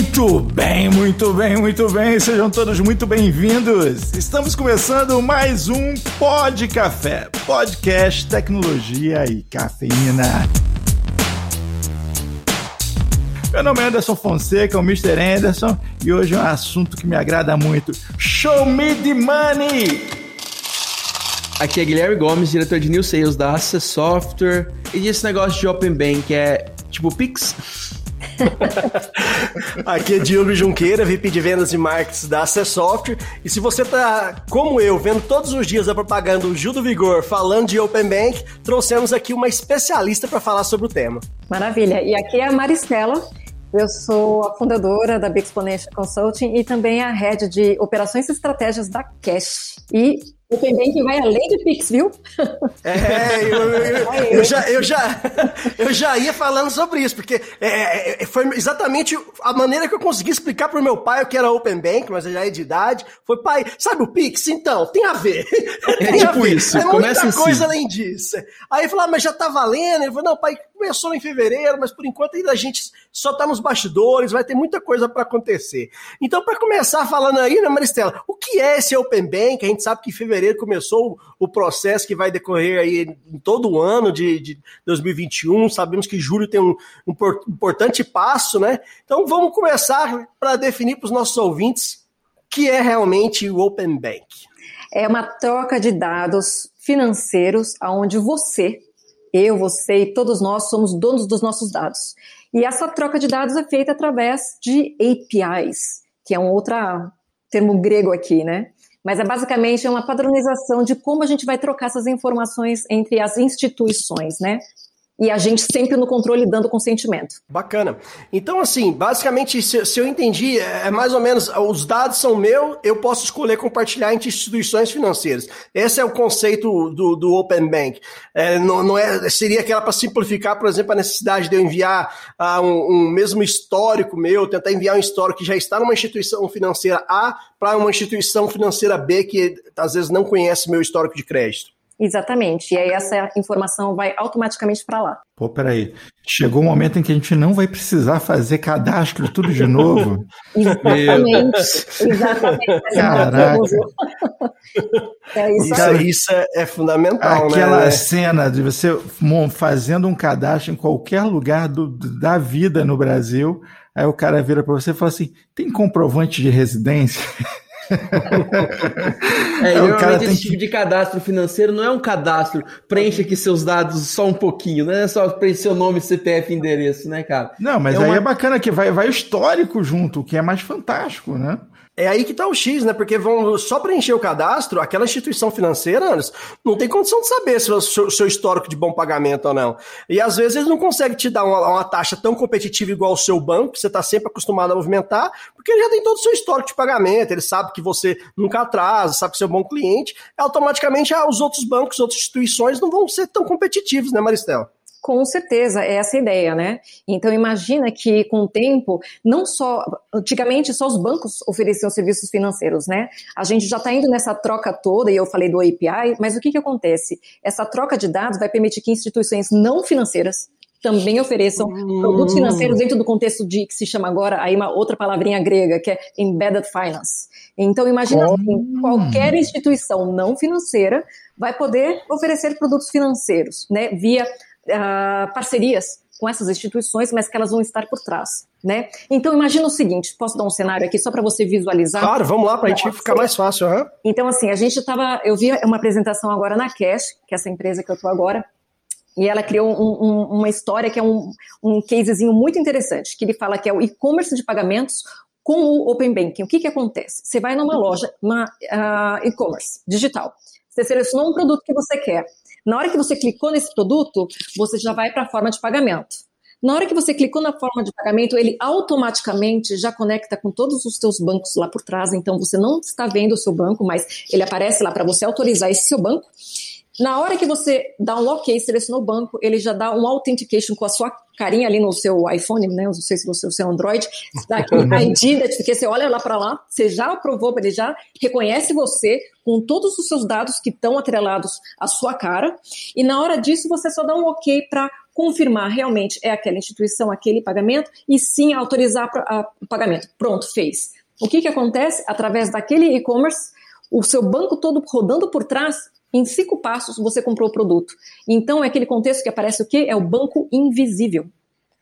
Muito bem, muito bem, muito bem. Sejam todos muito bem-vindos. Estamos começando mais um Pod Café, podcast tecnologia e cafeína. Meu nome é Anderson Fonseca, o Mr. Anderson, e hoje é um assunto que me agrada muito. Show me the money! Aqui é Guilherme Gomes, diretor de New Sales da Access Software. E esse negócio de Open Bank é tipo Pix? Aqui é Diogo Junqueira, VP de Vendas e Marketing da Access Software. E se você tá, como eu, vendo todos os dias a propaganda do Gil do Vigor falando de Open Bank, trouxemos aqui uma especialista para falar sobre o tema. Maravilha. E aqui é a Maristela. Eu sou a fundadora da Big Exponential Consulting e também a head de operações e estratégias da Cash. E Open Banking vai além de Pix, viu? É, eu, eu, eu, já, eu, já, eu já ia falando sobre isso, porque é, é, foi exatamente a maneira que eu consegui explicar para o meu pai o que era Open Bank, mas já é de idade. Foi, pai, sabe o Pix? Então, tem a ver. É tem tipo ver. isso, é começa muita coisa assim. além disso. Aí ele falou, ah, mas já tá valendo? Ele falou, não, pai, começou em fevereiro, mas por enquanto ainda a gente só tá nos bastidores, vai ter muita coisa para acontecer. Então, para começar falando aí, né, Maristela, o que é esse Open Bank? A gente sabe que em fevereiro fevereiro começou o processo que vai decorrer aí em todo o ano de, de 2021. Sabemos que julho tem um, um importante passo, né? Então vamos começar para definir para os nossos ouvintes o que é realmente o Open Bank. É uma troca de dados financeiros onde você, eu, você e todos nós somos donos dos nossos dados. E essa troca de dados é feita através de APIs, que é um outro termo grego aqui, né? Mas é basicamente uma padronização de como a gente vai trocar essas informações entre as instituições, né? E a gente sempre no controle dando consentimento. Bacana. Então, assim, basicamente, se, se, eu entendi, é, é mais ou menos, os dados são meus, eu posso escolher compartilhar entre instituições financeiras. Esse é o conceito do, do Open Bank. É, não, não é, seria aquela para simplificar, por exemplo, a necessidade de eu enviar uh, um, um, mesmo histórico meu, tentar enviar um histórico que já está numa instituição financeira A para uma instituição financeira B que às vezes não conhece meu histórico de crédito. Exatamente. E aí essa informação vai automaticamente para lá. Pô, peraí. Chegou o um momento em que a gente não vai precisar fazer cadastro tudo de novo. Exatamente. Exatamente. Caraca. É isso, isso, isso é, é, fundamental, Aquela né? cena de você fazendo um cadastro em qualquer lugar do, da vida no Brasil, aí o cara vira para você e fala assim: tem comprovante de residência? é, é normalmente esse tipo que... de cadastro financeiro não é um cadastro, preenche aqui seus dados só um pouquinho, não é só preencher seu nome, CPF endereço, né, cara? Não, mas é aí uma... é bacana que vai, vai o histórico junto, que é mais fantástico, né? É aí que está o X, né? Porque vão só preencher o cadastro, aquela instituição financeira, Anderson, não tem condição de saber se o seu, seu, histórico de bom pagamento ou não. E às vezes eles não conseguem te dar uma, uma taxa tão competitiva igual o seu banco, que você está sempre acostumado a movimentar, porque ele já tem todo o seu histórico de pagamento, ele sabe que você nunca atrasa, sabe que você é um bom cliente, automaticamente ah, os outros bancos, outras instituições não vão ser tão competitivos, né, Maristela? Com certeza, é essa a ideia, né? Então imagina que com o tempo, não só, antigamente só os bancos ofereciam serviços financeiros, né? A gente já está indo nessa troca toda, e eu falei do API, mas o que que acontece? Essa troca de dados vai permitir que instituições não financeiras também ofereçam hum. produtos financeiros dentro do contexto de que se chama agora aí uma outra palavrinha grega que é embedded finance. Então imagina oh. assim, qualquer instituição não financeira vai poder oferecer produtos financeiros, né, via uh, parcerias com essas instituições, mas que elas vão estar por trás, né? Então imagina o seguinte, posso dar um cenário aqui só para você visualizar? Claro, vamos lá para a gente ficar mais fácil. Uhum. Então assim, a gente estava, eu vi uma apresentação agora na Cash, que é essa empresa que eu estou agora, e ela criou um, um, uma história que é um, um casezinho muito interessante, que ele fala que é o e-commerce de pagamentos com o Open Banking. O que que acontece? Você vai numa loja, uma uh, e-commerce digital, você selecionou um produto que você quer, na hora que você clicou nesse produto, você já vai para a forma de pagamento. Na hora que você clicou na forma de pagamento, ele automaticamente já conecta com todos os seus bancos lá por trás. Então você não está vendo o seu banco, mas ele aparece lá para você autorizar esse seu banco. Na hora que você dá um OK, selecionou o banco, ele já dá um authentication com a sua carinha ali no seu iPhone, né? Não sei se você é o Android, dá aqui ID, porque você olha lá para lá, você já aprovou, ele já reconhece você com todos os seus dados que estão atrelados à sua cara, e na hora disso você só dá um OK para confirmar realmente é aquela instituição, aquele pagamento, e sim autorizar o pagamento. Pronto, fez. O que, que acontece? Através daquele e-commerce, o seu banco todo rodando por trás, em cinco passos você comprou o produto. Então é aquele contexto que aparece o quê? É o banco invisível.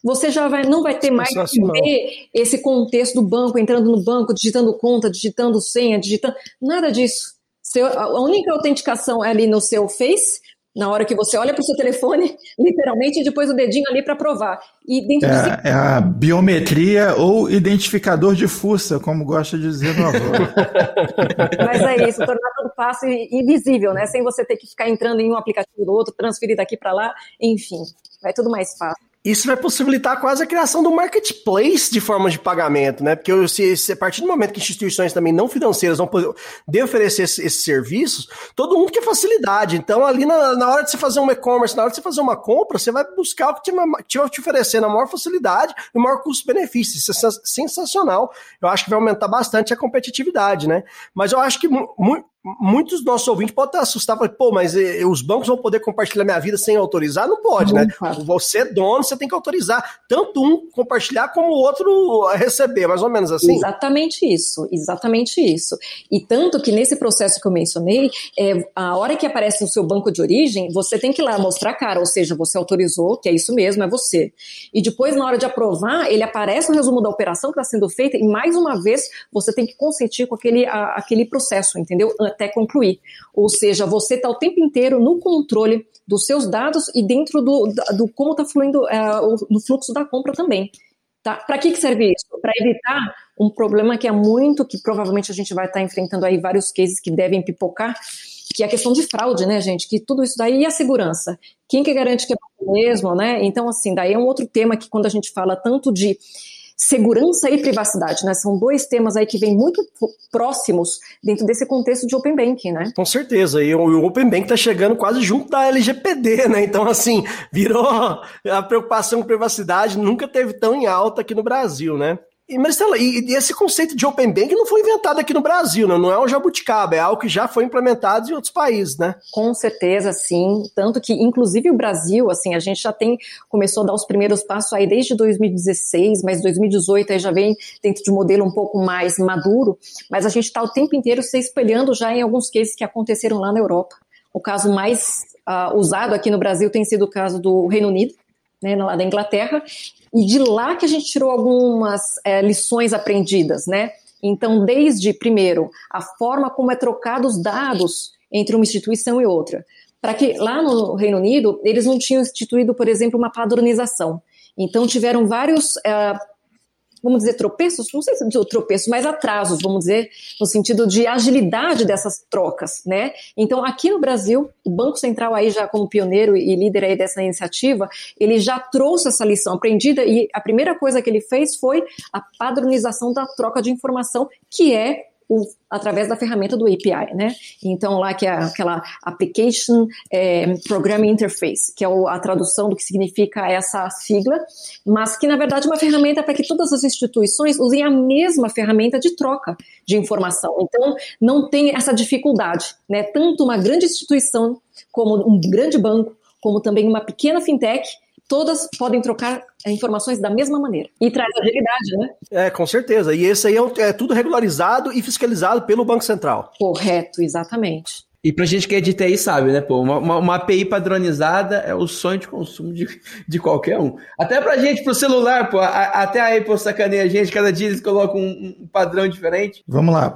Você já vai, não vai ter mais que ver esse contexto do banco, entrando no banco, digitando conta, digitando senha, digitando. Nada disso. Seu, a única autenticação é ali no seu Face, na hora que você olha para o seu telefone, literalmente, e depois o dedinho ali para provar. E dentro é, do... é a biometria ou identificador de fuça, como gosta de dizer no avô. Mas é isso, tornar todo passo invisível, né? Sem você ter que ficar entrando em um aplicativo do outro, transferir daqui para lá, enfim, vai tudo mais fácil. Isso vai possibilitar quase a criação do marketplace de formas de pagamento, né? Porque se, se, a partir do momento que instituições também não financeiras vão poder de oferecer esses, serviços, todo mundo quer facilidade. Então, ali na, na hora de você fazer um e-commerce, na hora de você fazer uma compra, você vai buscar o que te, te oferecer na maior facilidade e o maior custo-benefício. Isso é sensacional. Eu acho que vai aumentar bastante a competitividade, né? Mas eu acho que muitos dos nossos ouvintes podem estar assustados, pô, mas eh, os bancos vão poder compartilhar minha vida sem autorizar? Não pode, não né? Pode. Você é dono, você tem que autorizar tanto um compartilhar como o outro receber, mais ou menos assim. Exatamente isso, exatamente isso. E tanto que nesse processo que eu mencionei, é, a hora que aparece no seu banco de origem, você tem que ir lá mostrar a cara, ou seja, você autorizou, que é isso mesmo, é você. E depois, na hora de aprovar, ele aparece o resumo da operação que está sendo feita, e mais uma vez, você tem que consentir com aquele, a, aquele processo, entendeu? Até concluir. Ou seja, você está o tempo inteiro no controle dos seus dados e dentro do, do como está fluindo uh, no fluxo da compra também. Tá? Para que, que serve isso? Para evitar um problema que é muito, que provavelmente a gente vai estar tá enfrentando aí vários cases que devem pipocar, que é a questão de fraude, né, gente? Que tudo isso daí e a segurança. Quem que garante que é mesmo, né? Então, assim, daí é um outro tema que quando a gente fala tanto de segurança e privacidade, né? São dois temas aí que vêm muito próximos dentro desse contexto de Open Banking, né? Com certeza. E o Open Banking está chegando quase junto da LGPD, né? Então, assim, virou a preocupação com privacidade nunca teve tão em alta aqui no Brasil, né? E, Maristela, e, e, esse conceito de Open Bank não foi inventado aqui no Brasil, né? não é um jabuticaba, é algo que já foi implementado em outros países, né? Com certeza, sim. Tanto que, inclusive, o Brasil, assim, a gente já tem, começou a dar os primeiros passos aí desde 2016, mas 2018 aí já vem dentro de um modelo um pouco mais maduro, mas a gente está o tempo inteiro se espelhando já em alguns cases que aconteceram lá na Europa. O caso mais uh, usado aqui no Brasil tem sido o caso do Reino Unido, né, lá da Inglaterra, e de lá que a gente tirou algumas é, lições aprendidas, né? Então, desde, primeiro, a forma como é trocado os dados entre uma instituição e outra. Para que lá no Reino Unido, eles não tinham instituído, por exemplo, uma padronização. Então, tiveram vários é, vamos dizer, tropeços, não sei se tropeços, mas atrasos, vamos dizer, no sentido de agilidade dessas trocas, né? Então, aqui no Brasil, o Banco Central aí já como pioneiro e líder aí dessa iniciativa, ele já trouxe essa lição aprendida e a primeira coisa que ele fez foi a padronização da troca de informação, que é o, através da ferramenta do API, né? Então lá que é aquela Application é, Programming Interface, que é a tradução do que significa essa sigla, mas que na verdade é uma ferramenta para que todas as instituições usem a mesma ferramenta de troca de informação. Então não tem essa dificuldade, né? Tanto uma grande instituição como um grande banco, como também uma pequena fintech todas podem trocar informações da mesma maneira. E traz agilidade, né? É, com certeza. E esse aí é, é tudo regularizado e fiscalizado pelo Banco Central. Correto, exatamente. E pra gente que é de TI sabe, né, pô, uma, uma, uma, API padronizada é o sonho de consumo de, de qualquer um. Até pra gente, pro celular, pô, a, até a Apple sacaneia a gente, cada dia eles colocam um, um padrão diferente. Vamos lá,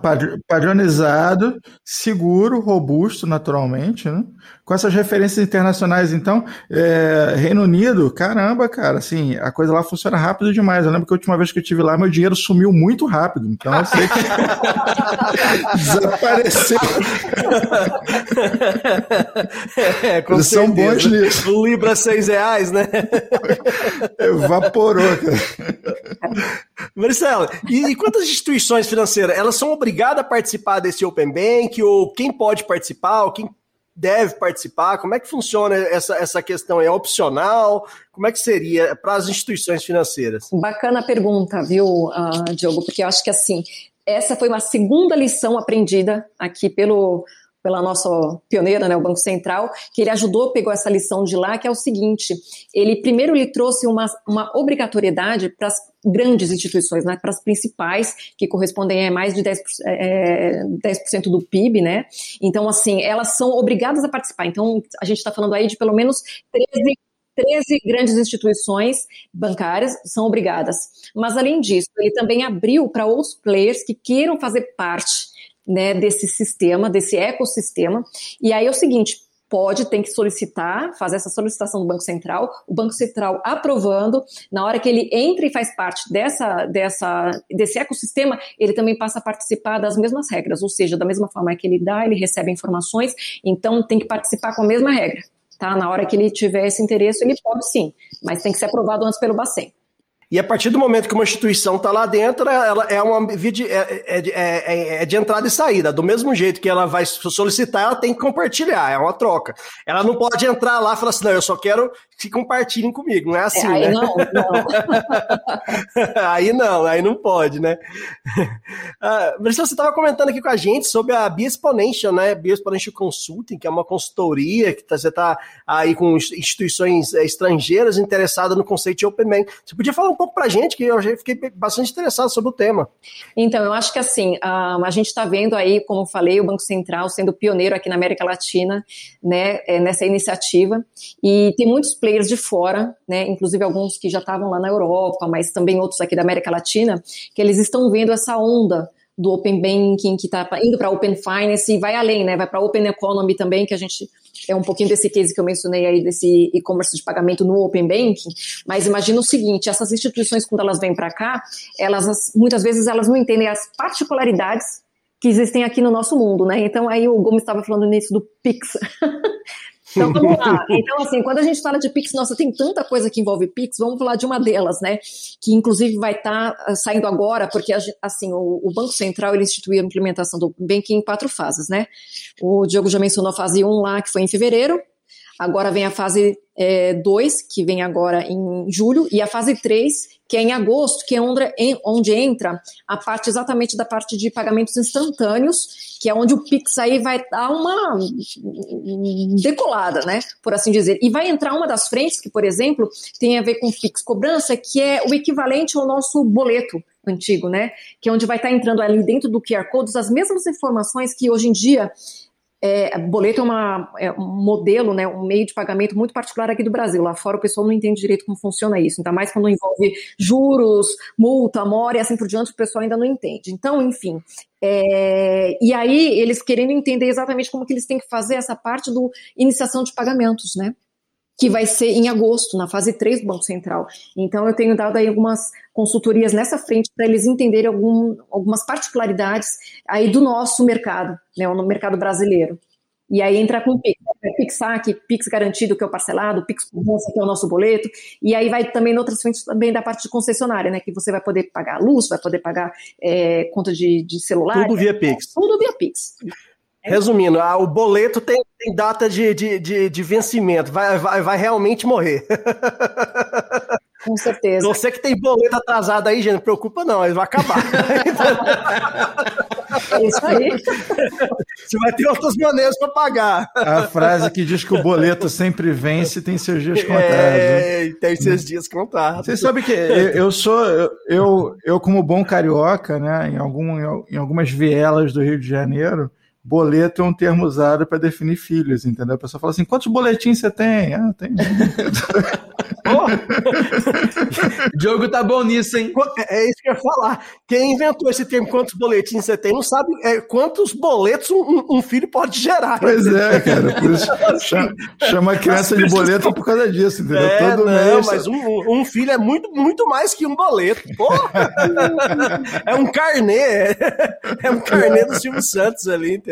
padronizado, seguro, robusto, naturalmente, né? Com essas referências internacionais, então, é, Reino Unido, caramba, cara, assim, a coisa lá funciona rápido demais. Eu lembro que a última vez que eu estive lá, meu dinheiro sumiu muito rápido. Então, eu sei que desapareceu. é, com Eles são bons nisso. O Libra seis reais, né? Evaporou, cara. Marcelo, e, e quantas instituições financeiras, elas são obrigadas a participar desse Open Bank, ou quem pode participar, ou quem deve participar? Como é que funciona essa, essa questão? É opcional? Como é que seria para as instituições financeiras? Bacana pergunta, viu, uh, Diogo? Porque eu acho que assim, essa foi uma segunda lição aprendida aqui pelo pela nossa pioneira, né, o Banco Central, que ele ajudou, pegou essa lição de lá, que é o seguinte: ele primeiro ele trouxe uma, uma obrigatoriedade para as grandes instituições, né, para as principais, que correspondem a mais de 10%, é, 10 do PIB, né? Então, assim, elas são obrigadas a participar. Então, a gente está falando aí de pelo menos 13 13 grandes instituições bancárias são obrigadas. Mas, além disso, ele também abriu para outros players que queiram fazer parte né, desse sistema, desse ecossistema. E aí é o seguinte: pode, tem que solicitar, fazer essa solicitação do Banco Central, o Banco Central aprovando, na hora que ele entra e faz parte dessa, dessa, desse ecossistema, ele também passa a participar das mesmas regras, ou seja, da mesma forma que ele dá, ele recebe informações, então tem que participar com a mesma regra. Tá? Na hora que ele tiver esse interesse, ele pode sim, mas tem que ser aprovado antes pelo Bacen. E a partir do momento que uma instituição está lá dentro, ela é uma via de, é, é, é, é, de entrada e saída. Do mesmo jeito que ela vai solicitar, ela tem que compartilhar, é uma troca. Ela não pode entrar lá e falar assim, não, eu só quero que compartilhem comigo, não é assim, aí né? Não, não. aí não, aí não pode, né? Ah, Marcelo, você estava comentando aqui com a gente sobre a Bioexponential, né? Bioexponential Consulting, que é uma consultoria que tá, você está aí com instituições estrangeiras interessadas no conceito de Open Bank. Você podia falar um pouco para a gente, que eu já fiquei bastante interessado sobre o tema. Então, eu acho que assim, a gente está vendo aí, como eu falei, o Banco Central sendo pioneiro aqui na América Latina, né, é, nessa iniciativa, e tem muitos players de fora, né, inclusive alguns que já estavam lá na Europa, mas também outros aqui da América Latina, que eles estão vendo essa onda do Open Banking, que está indo para Open Finance e vai além, né? Vai para Open Economy também, que a gente é um pouquinho desse case que eu mencionei aí, desse e-commerce de pagamento no Open Banking, mas imagina o seguinte, essas instituições, quando elas vêm para cá, elas muitas vezes elas não entendem as particularidades que existem aqui no nosso mundo, né? Então aí o Gomes estava falando nisso do Pix. Então vamos lá. Então, assim, quando a gente fala de Pix, nossa, tem tanta coisa que envolve Pix, vamos falar de uma delas, né? Que inclusive vai estar tá ah, saindo agora, porque assim, o, o, Banco Central ele instituiu a implementação do Banking em quatro fases, né? O Diogo já mencionou a fase 1 lá, que foi em fevereiro. Agora vem a fase 2, é, que vem agora em julho, e a fase 3, que é em agosto, que é onde, entra a parte exatamente da parte de pagamentos instantâneos, que é onde o Pix aí vai dar uma decolada, né? Por assim dizer. E vai entrar uma das frentes, que, por exemplo, tem a ver com Pix cobrança, que é o equivalente ao nosso boleto antigo, né? Que é onde vai estar entrando ali dentro do QR Code as mesmas informações que hoje em dia é, boleto é, uma, é, um modelo, né, um meio de pagamento muito particular aqui do Brasil. Lá fora o pessoal não entende direito como funciona isso. Ainda mais quando envolve juros, multa, mora e assim por diante, o pessoal ainda não entende. Então, enfim. É, e aí, eles querendo entender exatamente como que eles têm que fazer essa parte do iniciação de pagamentos, né? Que vai ser em agosto, na fase 3 do Banco Central. Então, eu tenho dado aí algumas consultorias nessa frente para eles entenderem algum, algumas particularidades aí do nosso mercado, né, no mercado brasileiro. E aí entra com o Pix, né, Pix Saque, Pix Garantido, que é o parcelado, Pix Cobrança, que é o nosso boleto, e aí vai também em outras frentes também da parte de concessionária, né, que você vai poder pagar luz, vai poder pagar é, conta de, de celular. Tudo via Pix. Tudo via Pix. Resumindo, ah, o boleto tem, tem data de, de, de, de, vencimento, vai, vai, vai realmente morrer. Com certeza. Você que tem boleto atrasado aí, gente, não preocupa não, ele vai acabar. é isso aí. Você vai ter outras maneiras para pagar. A frase que diz que o boleto sempre vence tem seus dias contados. É, tem seus dias contados. Você sabe que eu, eu sou, eu, eu como bom carioca, né, em, algum, em algumas vielas do Rio de Janeiro, boleto é um termo usado para definir filhos, entendeu? A pessoa fala assim: quantos boletins você tem? Ah, tem. o Diogo tá bom nisso, hein? É, é isso que eu ia falar. Quem inventou esse termo, quantos boletins você tem, não sabe é, quantos boletos um, um, filho pode gerar. Pois é, cara. Por isso chama, chama a criança de boleto por causa disso, entendeu? É, Todo não, mês. Mas um, um, filho é muito, muito mais que um boleto. Porra! é um carnê. É um carnê do Silvio Santos ali, entendeu?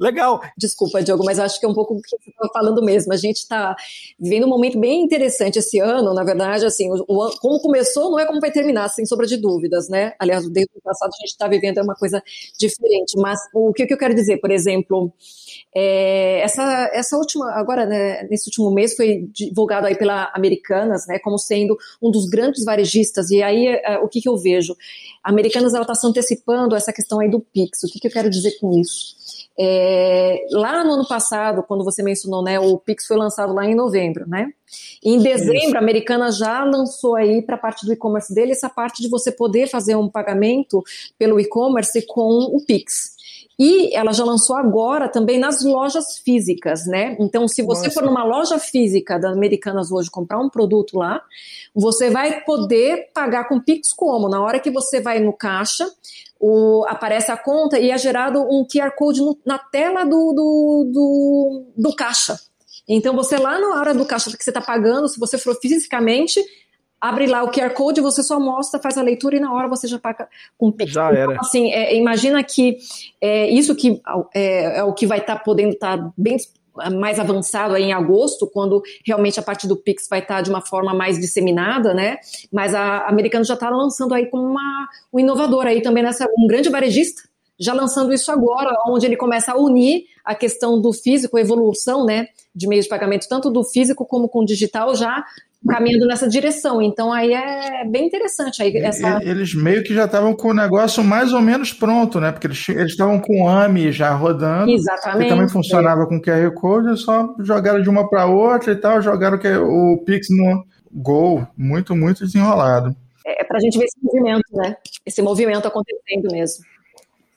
Legal. Desculpa, Diogo, mas acho que é um pouco o que você estava falando mesmo. A gente está vivendo um momento bem interessante esse ano, na verdade, assim, o, o, como começou não é como vai terminar, sem sombra de dúvidas, né? Aliás, desde o passado a gente está vivendo é uma coisa diferente, mas o que, que eu quero dizer, por exemplo, é, essa, essa última, agora, né, nesse último mês foi divulgado aí pela Americanas, né, como sendo um dos grandes varejistas, e aí é, o que, que eu vejo? A Americanas, ela está se antecipando essa questão aí do Pix, o que, que eu quero dizer com isso? É, lá no ano passado, quando você mencionou, né, o Pix foi lançado lá em novembro, né? Em dezembro, Isso. a Americana já lançou aí para a parte do e-commerce dele essa parte de você poder fazer um pagamento pelo e-commerce com o Pix. E ela já lançou agora também nas lojas físicas, né? Então, se você Nossa. for numa loja física da Americanas hoje comprar um produto lá, você vai poder pagar com Pix como? Na hora que você vai no caixa, o, aparece a conta e é gerado um QR Code no, na tela do, do, do, do caixa. Então, você lá na hora do caixa que você está pagando, se você for fisicamente, abre lá o QR Code, você só mostra, faz a leitura e na hora você já paga com Pix. Já era. Então, assim, é, imagina que é, isso que é, é o que vai estar tá podendo estar tá bem mais avançado aí em agosto, quando realmente a parte do Pix vai estar tá de uma forma mais disseminada, né? Mas a Americano já está lançando aí como uma, um inovador aí também nessa, um grande varejista, já lançando isso agora, onde ele começa a unir a questão do físico, a evolução, né, de meios de pagamento, tanto do físico como com o digital, já caminhando nessa direção. Então aí é bem interessante. Aí essa... Eles meio que já estavam com o negócio mais ou menos pronto, né? Porque eles estavam com o AMI já rodando. Exatamente. Que também funcionava é. com QR Code, só jogaram de uma para outra e tal, jogaram o Pix no Gol. Muito, muito desenrolado. É, é para a gente ver esse movimento, né? Esse movimento acontecendo mesmo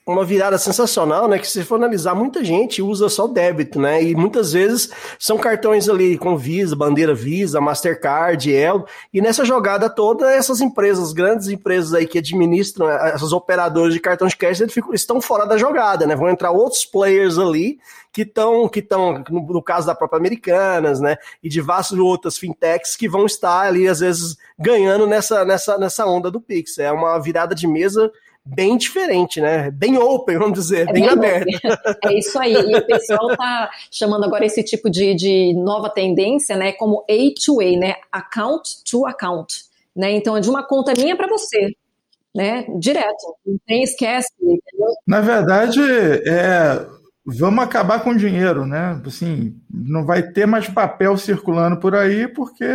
uma virada sensacional, né? Que se for analisar, muita gente usa só débito, né? E muitas vezes são cartões ali com Visa, bandeira Visa, Mastercard, Elo. E nessa jogada toda, essas empresas, grandes empresas aí que administram eh, essas operadoras de cartão de crédito, estão fora da jogada, né? Vão entrar outros players ali que estão, que estão no, no, caso da própria Americanas, né? E de várias outras fintechs que vão estar ali, às vezes, ganhando nessa, nessa, nessa onda do Pix. É uma virada de mesa bem diferente, né? Bem open, vamos dizer, é bem, bem aberto. É isso aí. E o pessoal está chamando agora esse tipo de, de nova tendência, né, como A2A, né? Account to account. Né? Então é de uma conta minha para você. Né, direto, não tem esquece, entendeu? Na verdade, é, vamos acabar com o dinheiro, né? Assim, não vai ter mais papel circulando por aí, porque,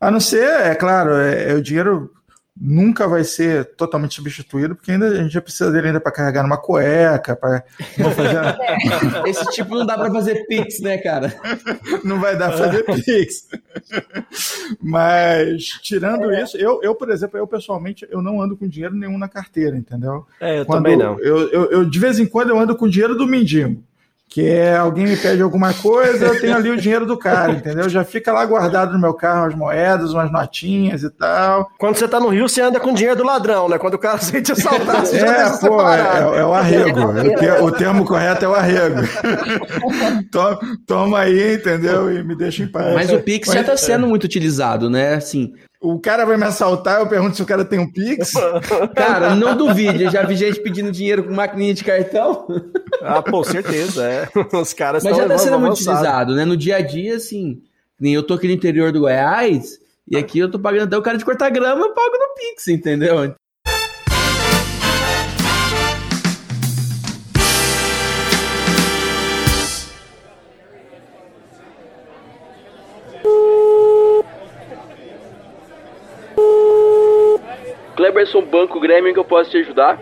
a não ser, é claro, é, é o dinheiro nunca vai ser totalmente substituído, porque ainda a gente já precisa dele ainda para carregar numa cueca, para fazer... É, esse tipo não dá para fazer pix, né, cara? Não vai dar para fazer pix. Mas tirando é. isso, eu, eu por exemplo, eu pessoalmente eu não ando com dinheiro nenhum na carteira, entendeu? É, eu Quando também não. Eu, eu, eu, de vez em quando eu ando com dinheiro do mendigo que é alguém me pede alguma coisa, eu tenho ali o dinheiro do cara, entendeu? Já fica lá guardado no meu carro as moedas, umas notinhas e tal. Quando você tá no Rio, você anda com dinheiro do ladrão, né? Quando o cara sente assaltar, você é, já pô, é, é, o arrego. É o, termo correto é o arrego. toma, toma aí, entendeu? E me deixa em paz. Mas o Pix já tá sendo muito utilizado, né? Assim, o cara vai me assaltar, eu pergunto se o cara tem um Pix. Cara, não duvide, eu já vi gente pedindo dinheiro com maquininha de cartão. Ah, pô, certeza, é. Os caras Mas já tá sendo muito utilizado, né? No dia a dia, assim, nem eu tô aqui no interior do Goiás, e aqui eu tô pagando até o cara de cortar grama, eu pago no Pix, entendeu? Kleberson Banco Grêmio que eu posso te ajudar?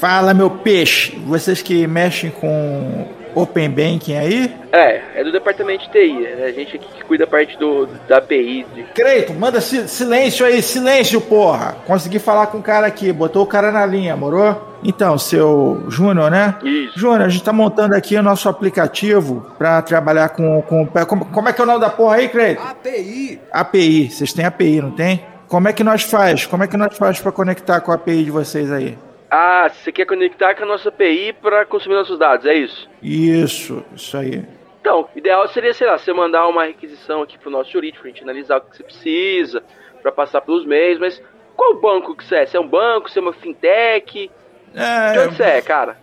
Fala, meu peixe. Vocês que mexem com Open Banking aí? É, é do departamento de TI. É a gente aqui que cuida da parte do, da API. De... Creito, manda silêncio aí, silêncio, porra. Consegui falar com o cara aqui, botou o cara na linha, morou? Então, seu Júnior, né? Isso. Júnior, a gente tá montando aqui o nosso aplicativo para trabalhar com, com. Como, como é que é o nome da porra aí, Creito? API. API. Vocês têm API, não tem? Como é que nós faz? Como é que nós faz para conectar com a API de vocês aí? Ah, você quer conectar com a nossa API para consumir nossos dados, é isso? Isso, isso aí. Então, o ideal seria, sei lá, você mandar uma requisição aqui pro nosso jurídico, pra gente analisar o que você precisa, para passar pelos meios, mas qual banco que você é? Você é um banco, você é uma fintech? É... De onde você é, cara?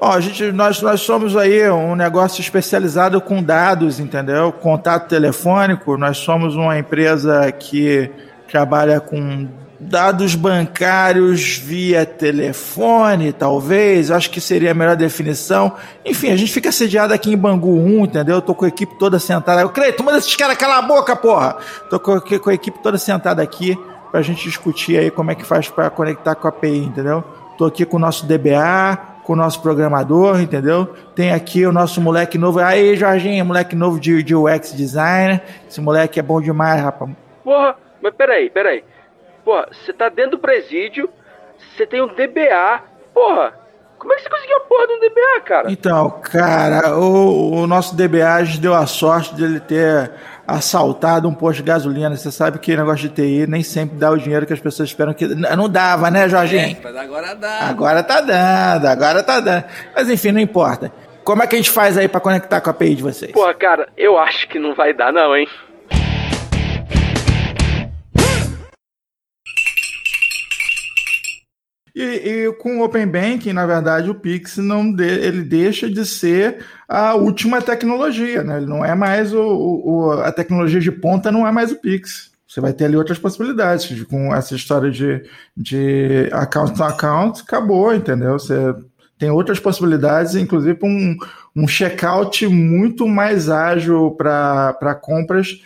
Ó, a gente, nós, nós somos aí um negócio especializado com dados, entendeu? Contato telefônico, nós somos uma empresa que trabalha com dados bancários via telefone, talvez, acho que seria a melhor definição. Enfim, a gente fica sediado aqui em Bangu 1, entendeu? Eu tô com a equipe toda sentada. Eu, Cleito, manda esses caras calar a boca, porra! Tô com, com a equipe toda sentada aqui pra gente discutir aí como é que faz para conectar com a API, entendeu? Tô aqui com o nosso DBA, com o nosso programador, entendeu? Tem aqui o nosso moleque novo. Aí, Jorginho, moleque novo de, de UX designer. Esse moleque é bom demais, rapaz. Porra, mas peraí, peraí. Porra, você tá dentro do presídio, você tem um DBA. Porra, como é que você conseguiu a porra de um DBA, cara? Então, cara, o, o nosso DBA deu a sorte de ele ter assaltado um posto de gasolina. Você sabe que negócio de TI nem sempre dá o dinheiro que as pessoas esperam que. Não dava, né, Jorginho? É, mas agora dá. Agora tá dando, agora tá dando. Mas enfim, não importa. Como é que a gente faz aí para conectar com a API de vocês? Porra, cara, eu acho que não vai dar, não, hein? E, e, com o Open Banking, na verdade, o Pix não de, ele deixa de ser a última tecnologia, né? Ele não é mais o, o, a tecnologia de ponta, não é mais o Pix. Você vai ter ali outras possibilidades. Com essa história de, de account to account, acabou, entendeu? Você tem outras possibilidades, inclusive um, um checkout muito mais ágil para compras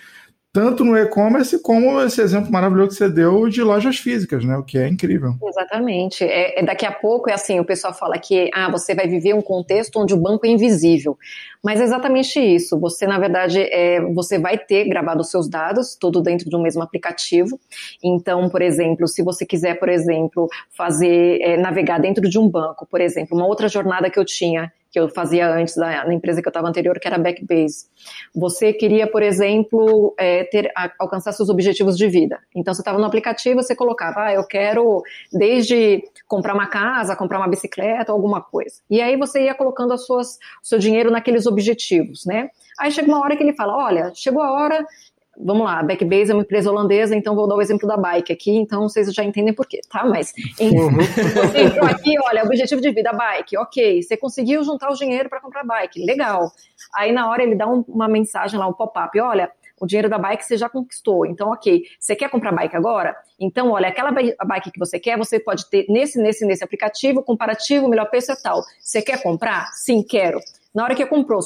tanto no e-commerce como esse exemplo maravilhoso que você deu de lojas físicas, né? O que é incrível. Exatamente. É, é, daqui a pouco é assim, o pessoal fala que ah, você vai viver um contexto onde o banco é invisível. Mas é exatamente isso. Você, na verdade, é, você vai ter gravado os seus dados, tudo dentro de um mesmo aplicativo. Então, por exemplo, se você quiser, por exemplo, fazer é, navegar dentro de um banco, por exemplo, uma outra jornada que eu tinha que eu fazia antes da, na empresa que eu estava anterior, que era Backbase. Você queria, por exemplo, é, ter, a, alcançar seus objetivos de vida. Então, você estava no aplicativo, você colocava, ah, eu quero desde comprar uma casa, comprar uma bicicleta, alguma coisa. E aí você ia colocando as suas, o seu dinheiro naqueles objetivos, né? Aí chega uma hora que ele fala, olha, chegou a hora vamos lá, a Backbase é uma empresa holandesa, então vou dar o exemplo da bike aqui, então vocês já entendem por quê, tá? Mas uhum. você entrou aqui, olha, objetivo de vida, bike, ok, você conseguiu juntar o dinheiro para comprar bike, legal. Aí na hora ele dá um, uma mensagem lá, um pop-up, olha, o dinheiro da bike você já conquistou, então ok, você quer comprar bike agora? Então, olha, aquela bike que você quer, você pode ter nesse, nesse, nesse aplicativo, comparativo, melhor preço é tal. Você quer comprar? Sim, quero. Na hora que comprou,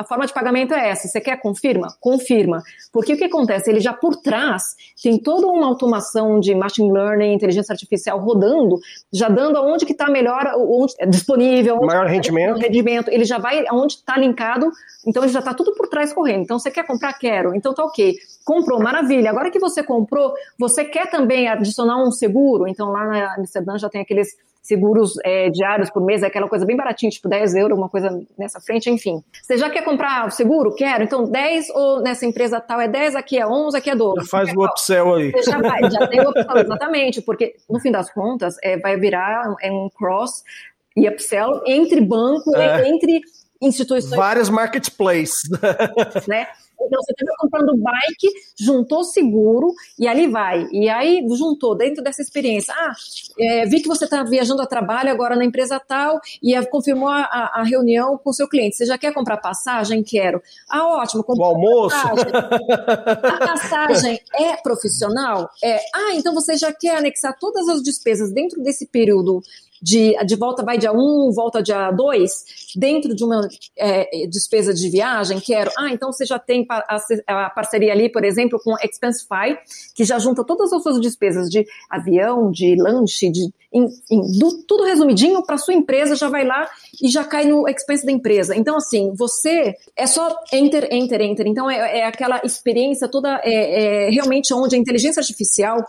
a forma de pagamento é essa. Você quer confirma? Confirma. Porque o que acontece? Ele já por trás tem toda uma automação de machine learning, inteligência artificial rodando, já dando aonde que está melhor, onde é disponível, onde maior tá rendimento. rendimento. Ele já vai aonde está linkado, então ele já está tudo por trás correndo. Então você quer comprar? Quero. Então tá ok. Comprou, maravilha. Agora que você comprou, você quer também adicionar um seguro? Então lá na Amsterdã já tem aqueles seguros é, diários por mês, é aquela coisa bem baratinha, tipo 10 euros, uma coisa nessa frente, enfim. Você já quer comprar o seguro? Quero. Então 10 ou nessa empresa tal é 10, aqui é 11, aqui é 12. Já faz o upsell aí. Você já vai, já tem o upsell, exatamente, porque no fim das contas é, vai virar é um cross e upsell entre banco, é. entre instituições. Várias marketplaces. Né? Então, você estava comprando bike, juntou seguro e ali vai. E aí juntou dentro dessa experiência. Ah, é, vi que você está viajando a trabalho agora na empresa tal e confirmou a, a, reunião com o seu cliente. Você já quer comprar passagem? Quero. Ah, ótimo. O almoço. Passagem. A passagem é profissional? É. Ah, então você já quer anexar todas as despesas dentro desse período de, de volta vai dia 1, volta dia 2, dentro de uma é, despesa de viagem, quero. Ah, então você já tem a, a, parceria ali, por exemplo, com Expensify, que já junta todas as suas despesas de avião, de lanche, de em, em, do, tudo resumidinho para sua empresa, já vai lá e já cai no expense da empresa. Então, assim, você é só enter, enter, enter. Então, é, é aquela experiência toda, é, é realmente onde a inteligência artificial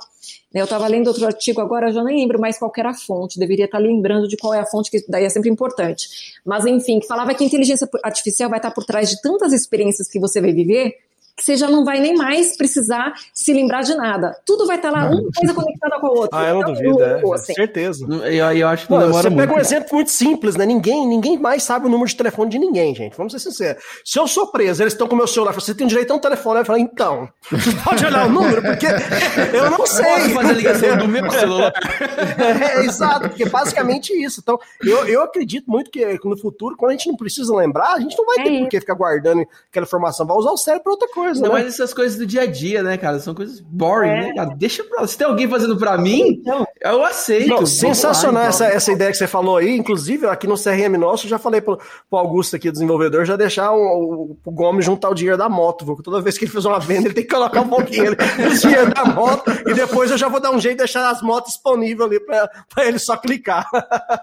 eu estava lendo outro artigo agora, já nem lembro mais qual era a fonte, deveria estar tá lembrando de qual é a fonte, que daí é sempre importante. Mas, enfim, que falava que a inteligência artificial vai estar por trás de tantas experiências que você vai viver, que você já não vai nem mais precisar se lembrar de nada. Tudo vai estar lá, uma coisa conectada com a outra. Ah, eu não duvido, é, assim. certeza. Eu, eu acho que não Pô, demora Você muito, pega um exemplo muito simples, né? Ninguém, ninguém mais sabe o número de telefone de ninguém, gente. Vamos ser sinceros. Se eu sou preso, eles estão com o meu celular, você tem direito a um telefone, eu falo, então, você pode olhar o número, porque eu não sei. Posso fazer ligação do meu celular. é, exato, porque basicamente isso. Então, eu, eu acredito muito que no futuro, quando a gente não precisa lembrar, a gente não vai é ter por que ficar guardando aquela informação, vai usar o cérebro para outra coisa, não, né? Mas essas coisas do dia a dia, né, cara? São coisas boring, é. né, cara? Deixa pra. Se tem alguém fazendo pra mim, então, Eu aceito. Não, sensacional lá, então. essa, essa ideia que você falou aí. Inclusive, aqui no CRM nosso, eu já falei pro, pro Augusto aqui, desenvolvedor, já deixar o, o Gomes juntar o dinheiro da moto, viu? Toda vez que ele fizer uma venda, ele tem que colocar um pouquinho o dinheiro da moto e depois eu já vou dar um jeito de deixar as motos disponíveis ali para ele só clicar.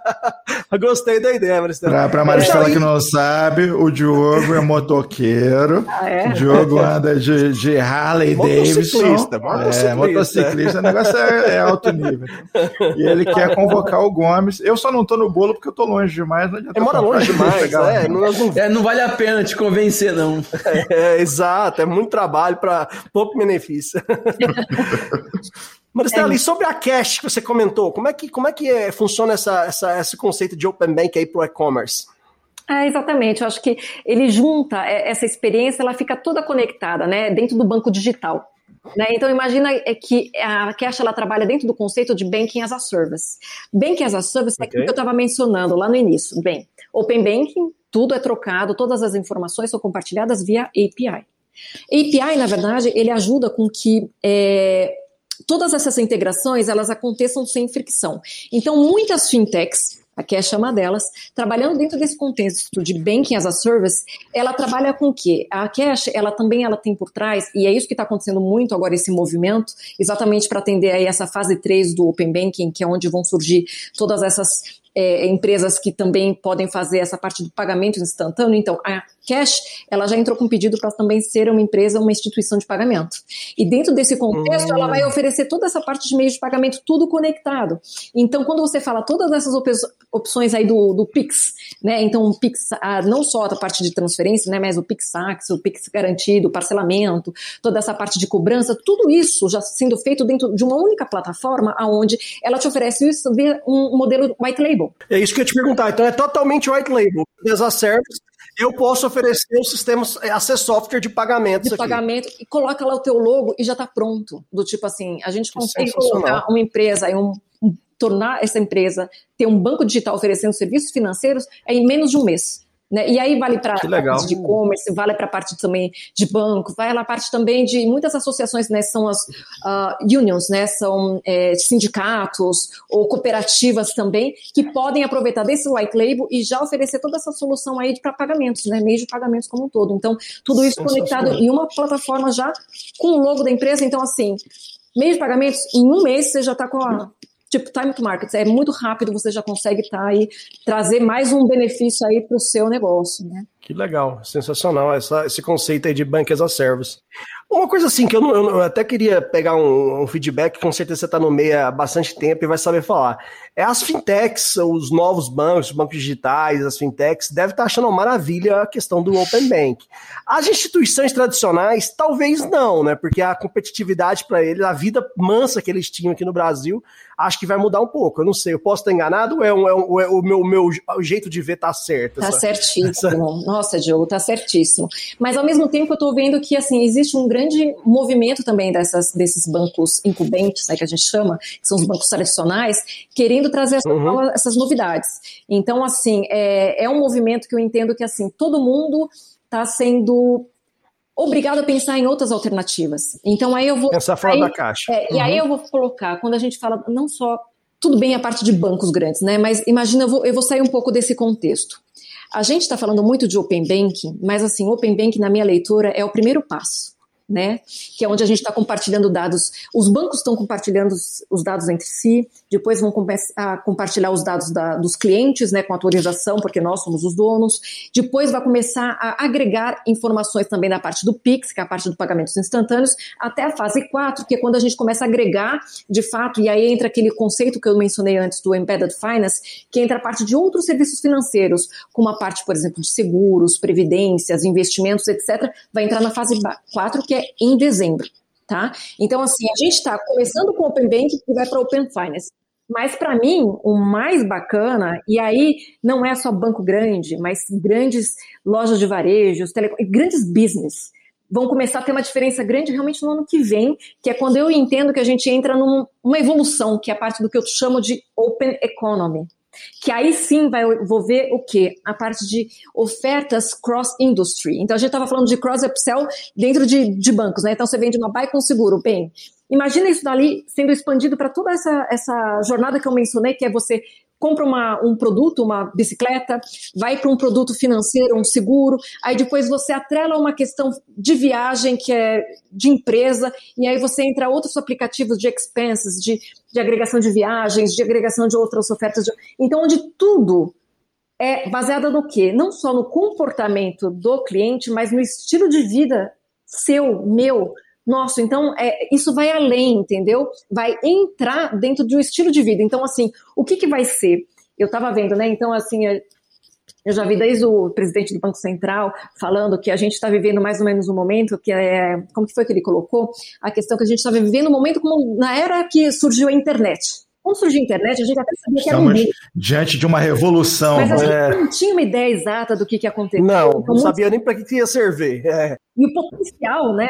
Gostei da ideia, Maristela. Pra, pra Maristela que não sabe, o Diogo é motoqueiro. Ah, é? O Diogo anda de, de Harley Davidson. Motociclista, motociclista. É, motociclista, o negócio é, é alto nível. E ele quer convocar o Gomes. Eu só não tô no bolo porque eu tô longe demais. Não é, mora longe demais, é, não, não... é, não vale a pena te convencer, não. É, exato, é muito trabalho para pouco benefício. Maristela, é. e sobre a cash que você comentou, como é que, como é que é, funciona essa, essa, esse conceito de Open Bank aí para o e-commerce? É, exatamente, eu acho que ele junta é, essa experiência, ela fica toda conectada, né, dentro do banco digital. Né? Então imagina é, que a Cash ela trabalha dentro do conceito de Banking as a Service. Banking as a Service okay. é aquilo que eu estava mencionando lá no início. Bem, Open Banking, tudo é trocado, todas as informações são compartilhadas via API. API, na verdade, ele ajuda com que é, todas essas integrações elas aconteçam sem fricção. Então, muitas fintechs a Cash é uma delas, trabalhando dentro desse contexto de banking as a service, ela trabalha com o quê? A Cash, ela também ela tem por trás, e é isso que está acontecendo muito agora, esse movimento, exatamente para atender aí essa fase 3 do Open Banking, que é onde vão surgir todas essas é, empresas que também podem fazer essa parte do pagamento instantâneo. Então, a Cash, ela já entrou com um pedido para também ser uma empresa, uma instituição de pagamento. E dentro desse contexto, ela vai oferecer toda essa parte de meio de pagamento, tudo conectado. Então, quando você fala todas essas opções aí do, do Pix, né? Então, o Pix, não só a parte de transferência, né? Mas o Pix Sax, o Pix garantido, parcelamento, toda essa parte de cobrança, tudo isso já sendo feito dentro de uma única plataforma, aonde ela te oferece um modelo white label. É isso que eu ia te perguntar. Então, é totalmente white label. Service eu posso oferecer o sistema, é, acesso software de pagamentos. De pagamento, e coloca lá o teu logo e já está pronto. Do tipo assim, a gente consegue colocar uma empresa, um, um, tornar essa empresa ter um banco digital oferecendo serviços financeiros é em menos de um mês. Né? E aí vale para a parte de e-commerce, vale para a parte também de banco, vale a parte também de muitas associações, né? São as uh, unions, né? São é, sindicatos ou cooperativas também que podem aproveitar desse white label e já oferecer toda essa solução aí para pagamentos, né? Meio de pagamentos como um todo. Então, tudo isso conectado em uma plataforma já com o logo da empresa. Então, assim, meio de pagamentos, em um mês você já está com a tipo time to market, é muito rápido, você já consegue estar tá aí, trazer mais um benefício aí para o seu negócio, né? Que legal, sensacional essa, esse conceito aí de Bank as a Service. Uma coisa assim que eu, não, eu até queria pegar um, um, feedback, com certeza você está no meio há bastante tempo e vai saber falar. É as fintechs, os novos bancos, os bancos digitais, as fintechs, devem estar tá achando uma maravilha a questão do Open Bank. As instituições tradicionais, talvez não, né? Porque a competitividade para eles, a vida mansa que eles tinham aqui no Brasil, acho que vai mudar um pouco. Eu não sei, eu posso estar enganado ou é, um, é, um, é o meu, meu o jeito de ver tá certo? Tá essa, certíssimo. Essa... Nossa, Diogo, tá certíssimo. Mas ao mesmo tempo eu estou vendo que assim existe um grande movimento também dessas, desses bancos incumbentes, né, que a gente chama, que são os bancos tradicionais, querendo trazer uhum. essas novidades. Então, assim, é, é um movimento que eu entendo que assim todo mundo está sendo obrigado a pensar em outras alternativas. Então aí eu vou pensar fora aí, da caixa. É, uhum. E aí uhum. eu vou colocar quando a gente fala não só tudo bem a parte de bancos grandes, né? Mas imagina eu vou, eu vou sair um pouco desse contexto. A gente está falando muito de Open Banking, mas assim, Open Banking, na minha leitura, é o primeiro passo né? Que é onde a gente está compartilhando dados. Os bancos estão compartilhando os, os, dados entre si, depois vão a compartilhar os dados da, dos clientes, né, com autorização, porque nós somos os donos. Depois vai começar a agregar informações também da parte do Pix, que é a parte do pagamentos instantâneos, até a fase 4, que é quando a gente começa a agregar, de fato, e aí entra aquele conceito que eu mencionei antes do Embedded Finance, que entra a parte de outros serviços financeiros, como a parte, por exemplo, de seguros, previdências, investimentos, etc., vai entrar na fase 4, que é em dezembro, tá? Então, assim, a gente está começando com o Open Bank e vai para Open Finance. Mas para mim, o mais bacana, e aí não é só banco grande, mas grandes lojas de varejo, grandes business, vão começar a ter uma diferença grande realmente no ano que vem, que é quando eu entendo que a gente entra numa evolução, que é a parte do que eu chamo de Open Economy que aí sim vai envolver o quê? A parte de ofertas cross-industry. Então, a gente estava falando de cross-upsell dentro de, de bancos, né? Então, você vende uma buy com seguro, bem, Imagina isso dali sendo expandido para toda essa, essa jornada que eu mencionei, que é você compra uma, um produto, uma bicicleta, vai para um produto financeiro, um seguro, aí depois você atrela uma questão de viagem que é de empresa, e aí você entra outros aplicativos de expenses, de, de agregação de viagens, de agregação de outras ofertas. De, então, onde tudo é baseado no quê? Não só no comportamento do cliente, mas no estilo de vida seu, meu, nosso. Então, é, isso vai além, entendeu? Vai entrar dentro de um estilo de vida. Então, assim, o que, que vai ser? Eu estava vendo, né? Então, assim, eu já vi desde o presidente do Banco Central falando que a gente está vivendo mais ou menos um momento que é. Como que foi que ele colocou? A questão que a gente estava vivendo um momento como na era que surgiu a internet. Quando surgiu a internet, a gente até sabia que era um diante de uma revolução. Mas a gente é. não tinha uma ideia exata do que, que ia acontecer. Não, então, não sabia nem para que, que ia servir. É. E o potencial, né?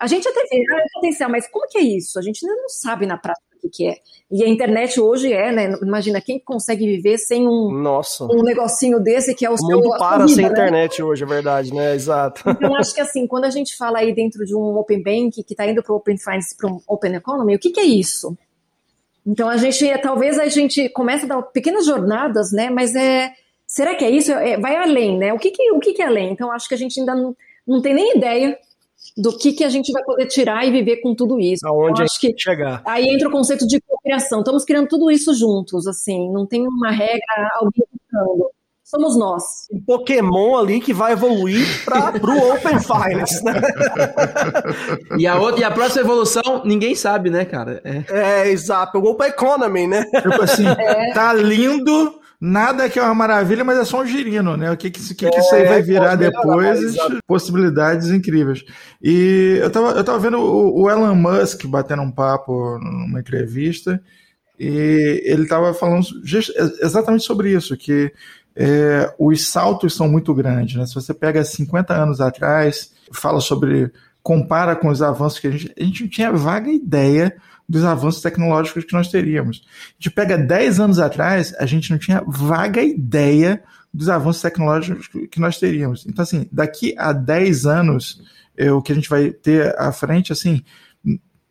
A gente até vê, ah, é potencial, mas como que é isso? A gente ainda não sabe na prática o que, que é. E a internet hoje é, né? Imagina quem consegue viver sem um, Nossa. um negocinho desse que é o, o seu. O mundo para sem né? internet hoje, é verdade, né? Exato. Então, acho que assim, quando a gente fala aí dentro de um Open Bank que está indo para o Open Finance, para um Open Economy, o que, que é isso? Então a gente, talvez a gente comece a dar pequenas jornadas, né? Mas é, será que é isso? É, vai além, né? O que que, o que que é além? Então acho que a gente ainda não, não tem nem ideia do que, que a gente vai poder tirar e viver com tudo isso. Aonde acho que chegar. Aí entra o conceito de cooperação. Estamos criando tudo isso juntos, assim, não tem uma regra, alguém ficando. Somos nós. Um Pokémon ali que vai evoluir para o Open Finance, né? e, a outra, e a próxima evolução, ninguém sabe, né, cara? É, é exato. O Open Economy, né? Tipo assim, é. tá lindo, Nada que é uma maravilha, mas é só um girino, né? O que, que, que, é, que isso aí vai virar depois? possibilidades incríveis. E eu tava, eu tava vendo o, o, Elon Musk batendo um papo numa entrevista, e ele tava falando exatamente sobre isso, que é, os saltos são muito grandes, né? Se você pega 50 anos atrás, fala sobre compara com os avanços que a gente, a gente não tinha vaga ideia dos avanços tecnológicos que nós teríamos. A gente pega 10 anos atrás, a gente não tinha vaga ideia dos avanços tecnológicos que nós teríamos. Então, assim, daqui a 10 anos, é, o que a gente vai ter à frente, assim,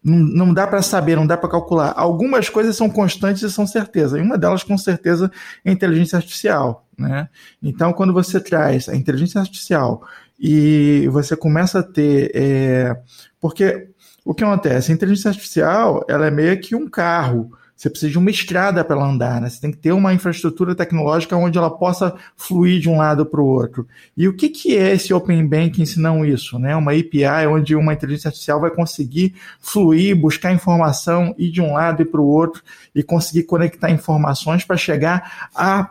não, dá para saber, não dá para calcular. Algumas coisas são constantes e são certeza. E uma delas, com certeza, é a inteligência artificial. Né? Então, quando você traz a inteligência artificial e você começa a ter. É, porque o que acontece? A inteligência artificial ela é meio que um carro. Você precisa de uma estrada para ela andar, né? Você tem que ter uma infraestrutura tecnológica onde ela possa fluir de um lado para o outro. E o que, que é esse Open Banking se não isso? Né? Uma API onde uma inteligência artificial vai conseguir fluir, buscar informação, ir de um lado e para o outro e conseguir conectar informações para chegar a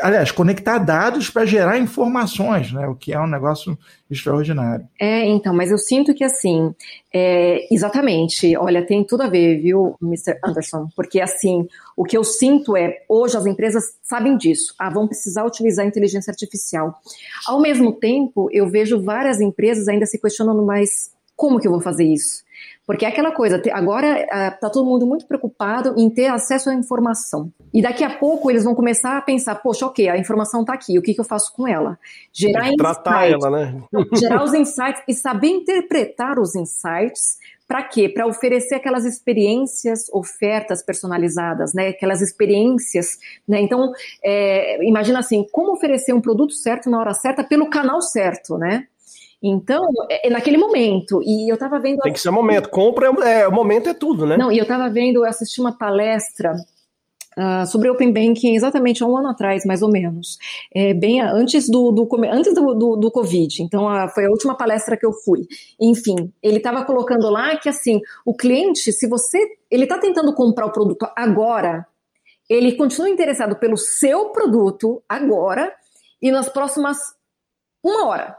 aliás, conectar dados para gerar informações, né? O que é um negócio extraordinário. É, então, mas eu sinto que assim, é, exatamente, olha, tem tudo a ver, viu, Mr. Anderson? Porque assim, o que eu sinto é, hoje as empresas sabem disso, ah, vão precisar utilizar a inteligência artificial. Ao mesmo tempo, eu vejo várias empresas ainda se questionando, mas como que eu vou fazer isso? Porque é aquela coisa, agora está todo mundo muito preocupado em ter acesso à informação. E daqui a pouco eles vão começar a pensar, poxa, ok, a informação está aqui, o que, que, eu faço com ela? Gerar Tratar insights, ela, né? gerar os insights e saber interpretar os insights para quê? Para oferecer aquelas experiências, ofertas personalizadas, né? Aquelas experiências, né? Então, é, imagina assim, como oferecer um produto certo na hora certa pelo canal certo, né? Então, é, é naquele momento. E eu estava vendo. Tem que ser momento. Compra, é, o momento é tudo, né? Não, e eu estava vendo, eu assisti uma palestra. Uh, sobre Open Banking exatamente há um ano atrás, mais ou menos, é, bem antes do, do antes do, do, do, Covid. Então uh, foi a última palestra que eu fui. Enfim, ele estava colocando lá que assim o cliente, se você ele está tentando comprar o produto agora, ele continua interessado pelo seu produto agora e nas próximas uma hora.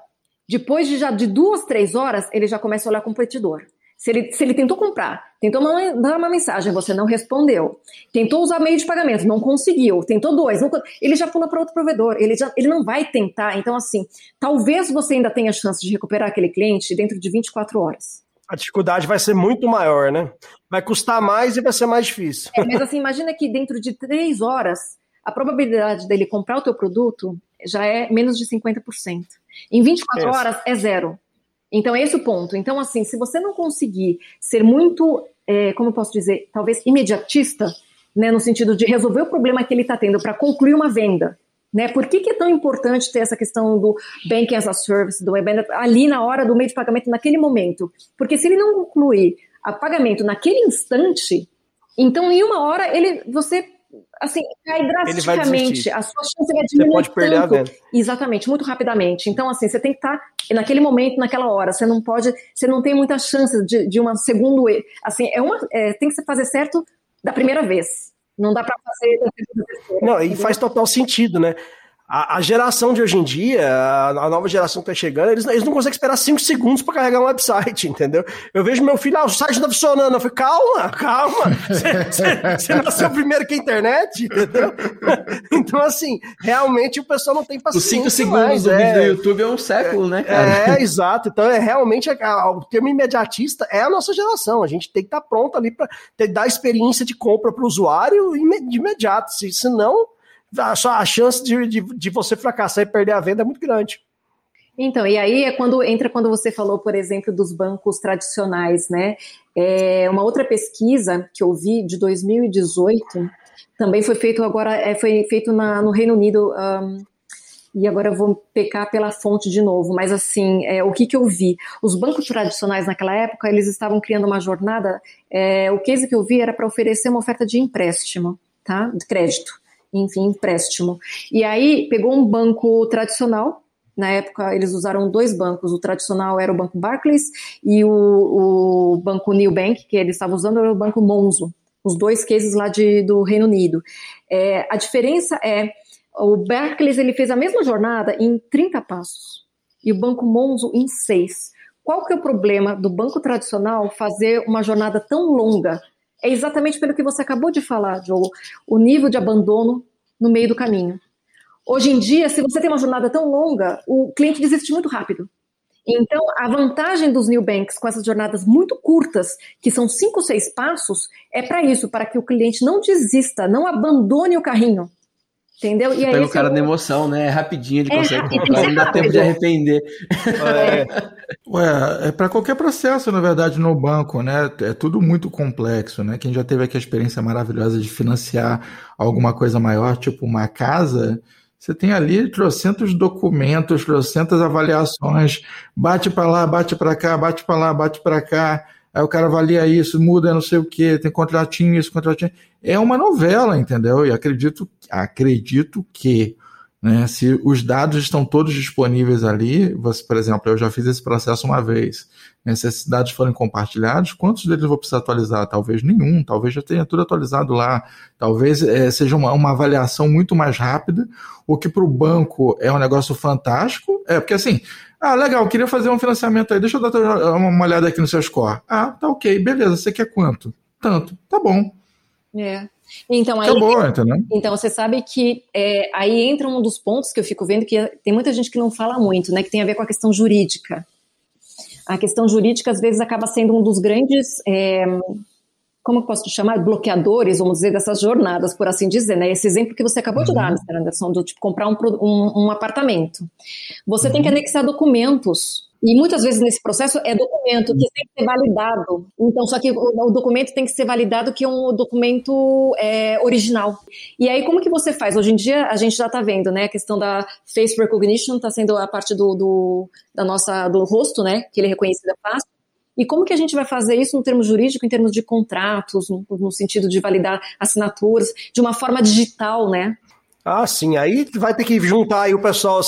Depois de já de duas, três horas, ele já começa a olhar competidor. Se ele, se ele tentou comprar, tentou dar uma mensagem, você não respondeu, tentou usar meio de pagamento, não conseguiu, tentou dois, não, ele já pula para outro provedor, ele, já, ele não vai tentar. Então, assim, talvez você ainda tenha chance de recuperar aquele cliente dentro de 24 horas. A dificuldade vai ser muito maior, né? Vai custar mais e vai ser mais difícil. É, mas assim, imagina que dentro de três horas, a probabilidade dele comprar o teu produto já é menos de 50%. Em 24 Esse. horas é zero. Então, esse é o ponto. Então, assim, se você não conseguir ser muito é, como eu posso dizer, talvez imediatista, né, no sentido de resolver o problema que ele está tendo para concluir uma venda. Né? Por que, que, é tão importante ter essa questão do Banking as a Service, do ali na hora do meio de pagamento, naquele momento? Porque se ele não concluir o pagamento naquele instante, então em uma hora ele, você assim, cai drasticamente. A sua chance vai diminuir. Você pode perder tanto. a venda. Exatamente, muito rapidamente. Então, assim, você tem que estar tá naquele momento, naquela hora. Você não pode, você não tem muita chance de, de uma segundo. Assim, é uma, é, tem que fazer certo da primeira vez. Não dá para fazer. Não, e faz total sentido, né? A, a, geração de hoje em dia, a, a nova geração que está chegando, eles, eles, não conseguem esperar 5 segundos para carregar um website, entendeu? Eu vejo meu filho, ah, o site não tá funcionando. Eu falei, calma, calma. Você nasceu primeiro que a internet, entendeu? então, assim, realmente o pessoal não tem paciência. Os 5 segundos mais, do é, vídeo do YouTube é um século, né, cara? É, exato. Então, é realmente o termo imediatista é a nossa geração. A gente tem que estar tá pronto ali para dar experiência de compra para o usuário de imediato. Se, senão a, a chance de, de, de você fracassar e perder a venda é muito grande. Então, e aí é quando entra quando você falou, por exemplo, dos bancos tradicionais, né? É, uma outra pesquisa que eu vi de 2018 também foi feito agora, é, foi feito na, no Reino Unido. Um, e agora eu vou pecar pela fonte de novo, mas assim, é, o que, que eu vi? Os bancos tradicionais naquela época, eles estavam criando uma jornada, é, o case que eu vi era para oferecer uma oferta de empréstimo, tá? De crédito enfim, empréstimo. E aí pegou um banco tradicional, na época eles usaram dois bancos, o tradicional era o banco Barclays e o, o banco New Bank, que eles estavam usando era o banco Monzo, os dois cases lá de, do Reino Unido. É, a diferença é, o Barclays ele fez a mesma jornada em 30 passos e o banco Monzo em 6. Qual que é o problema do banco tradicional fazer uma jornada tão longa é exatamente pelo que você acabou de falar, Diogo, o nível de abandono no meio do caminho. Hoje em dia, se você tem uma jornada tão longa, o cliente desiste muito rápido. Então, a vantagem dos new banks com essas jornadas muito curtas, que são cinco, seis passos, é para isso, para que o cliente não desista, não abandone o carrinho. Entendeu? E aí, pega o cara é na emoção, né? É rapidinho, ele é consegue rápido, comprar, não dá tempo de arrepender. É. Ué, é para qualquer processo, na verdade, no banco, né? É tudo muito complexo, né? Quem já teve aqui a experiência maravilhosa de financiar alguma coisa maior, tipo uma casa, você tem ali trocentos documentos, trocentas avaliações, bate para lá, bate para cá, bate para lá, bate para cá. Aí o cara avalia isso, muda não sei o que, tem contratinho, isso, contratinho. É uma novela, entendeu? E acredito, acredito que né, se os dados estão todos disponíveis ali, você, por exemplo, eu já fiz esse processo uma vez. Né, se esses dados forem compartilhados, quantos deles eu vou precisar atualizar? Talvez nenhum, talvez já tenha tudo atualizado lá. Talvez é, seja uma, uma avaliação muito mais rápida, o que para o banco é um negócio fantástico. É, porque assim, ah, legal, queria fazer um financiamento aí. Deixa eu dar uma olhada aqui no seu score. Ah, tá ok, beleza. Você quer quanto? Tanto. Tá bom. É. Então, aí, Acabou, entendeu? então você sabe que é, aí entra um dos pontos que eu fico vendo que tem muita gente que não fala muito, né? Que tem a ver com a questão jurídica. A questão jurídica, às vezes, acaba sendo um dos grandes é, como eu posso chamar, bloqueadores, vamos dizer, dessas jornadas, por assim dizer, né? Esse exemplo que você acabou uhum. de dar, uhum. Mr. Anderson, do tipo comprar um, um, um apartamento. Você uhum. tem que uhum. anexar documentos e muitas vezes nesse processo é documento que tem que ser validado. Então, só que o, o documento tem que ser validado que é um documento é, original. E aí, como que você faz? Hoje em dia, a gente já está vendo, né? A questão da face recognition está sendo a parte do, do, da nossa, do rosto, né? Que ele é reconhecido fácil. E como que a gente vai fazer isso no termo jurídico, em termos de contratos, no, no sentido de validar assinaturas, de uma forma digital, né? Ah, sim. Aí vai ter que juntar aí o pessoal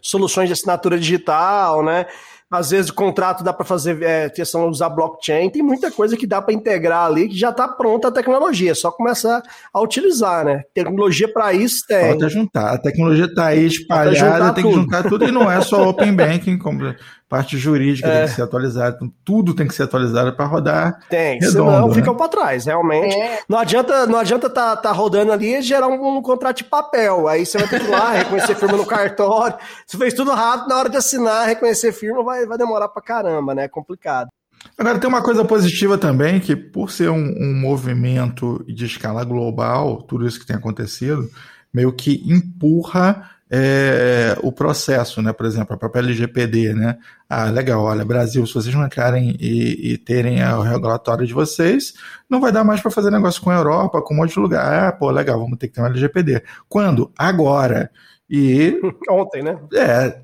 soluções de assinatura digital, né? Às vezes o contrato dá para fazer é, questão usar blockchain, tem muita coisa que dá para integrar ali que já está pronta a tecnologia, é só começar a utilizar, né? Tecnologia para isso tem. Falta juntar, a tecnologia está aí espalhada, tem que juntar tudo e não é só open banking, como parte jurídica é. tem que ser atualizada, então tudo tem que ser atualizado para rodar. Tem, redondo, senão né? ficam para trás, realmente. É. Não adianta, não adianta tá, tá rodando ali e gerar um, um, contrato de papel. Aí você vai ter que ir lá, reconhecer firma no cartório. Se fez tudo rápido, na hora de assinar, reconhecer firma, vai, vai demorar para caramba, né? É complicado. Agora, tem uma coisa positiva também, que por ser um, um movimento de escala global, tudo isso que tem acontecido, meio que empurra é, o processo, né? Por exemplo, a própria LGPD, né? Ah, legal, olha, Brasil, se vocês não entrarem e, e terem o regulatório de vocês, não vai dar mais para fazer negócio com a Europa, com um monte de lugar. Ah, pô, legal, vamos ter que ter uma LGPD. Quando? Agora. E. Ontem, né? É.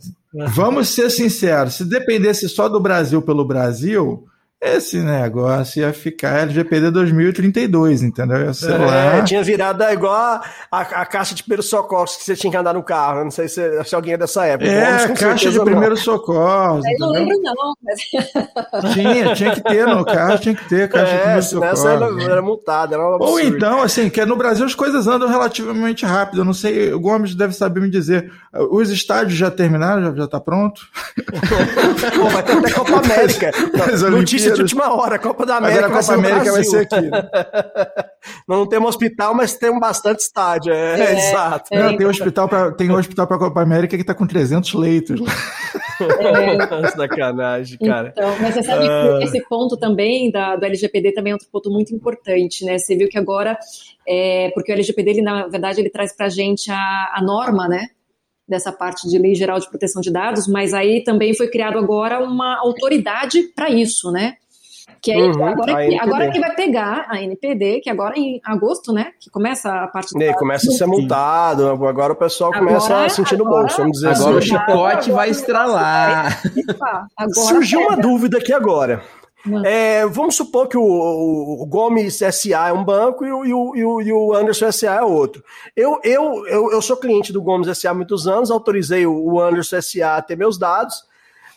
Vamos ser sinceros, se dependesse só do Brasil pelo Brasil, esse negócio ia ficar LGPD 2032, entendeu? é, lá. Tinha virado igual a, a, a, caixa de primeiros socorros que você tinha que andar no carro. Não sei se, se alguém é dessa época. É, Bom, caixa de primeiros socorros. Eu não lembro, não. Mas... Tinha, tinha que ter no carro, tinha que ter caixa é, de primeiros socorros. Era, era multada, era Ou então, assim, que no Brasil as coisas andam relativamente rápido. Eu não sei, o Gomes deve saber me dizer. Os estádios já terminaram? Já, já tá pronto? Pô, vai ter até Copa América. Notícia de última hora, a Copa da América. Agora a Copa América vai ser aqui. não temos hospital, mas temos bastante estádio. É, é exato. É, não, tem hospital para tem um hospital para a Copa América que está com 300 leitos. É. Sacanagem, cara. Então, mas você sabe uh... que esse ponto também da, do LGPD também é outro ponto muito importante, né? Você viu que agora, é, porque o LGPD, ele, na verdade, ele traz para a gente a norma, né? dessa parte de lei geral de proteção de dados, mas aí também foi criado agora uma autoridade para isso, né? Que aí, uhum, agora, que, agora que vai pegar a NPD, que agora em agosto, né? Que começa a parte do. começa a ser multado, agora o pessoal agora, começa a sentir no bolso, vamos dizer agora assim. Agora o chicote vai estralar. Surgiu uma dúvida aqui agora. É, vamos supor que o, o, Gomes SA é um banco e o, e o, e o Anderson SA é outro. Eu, eu, eu, eu sou cliente do Gomes SA há muitos anos, autorizei o Anderson SA a ter meus dados.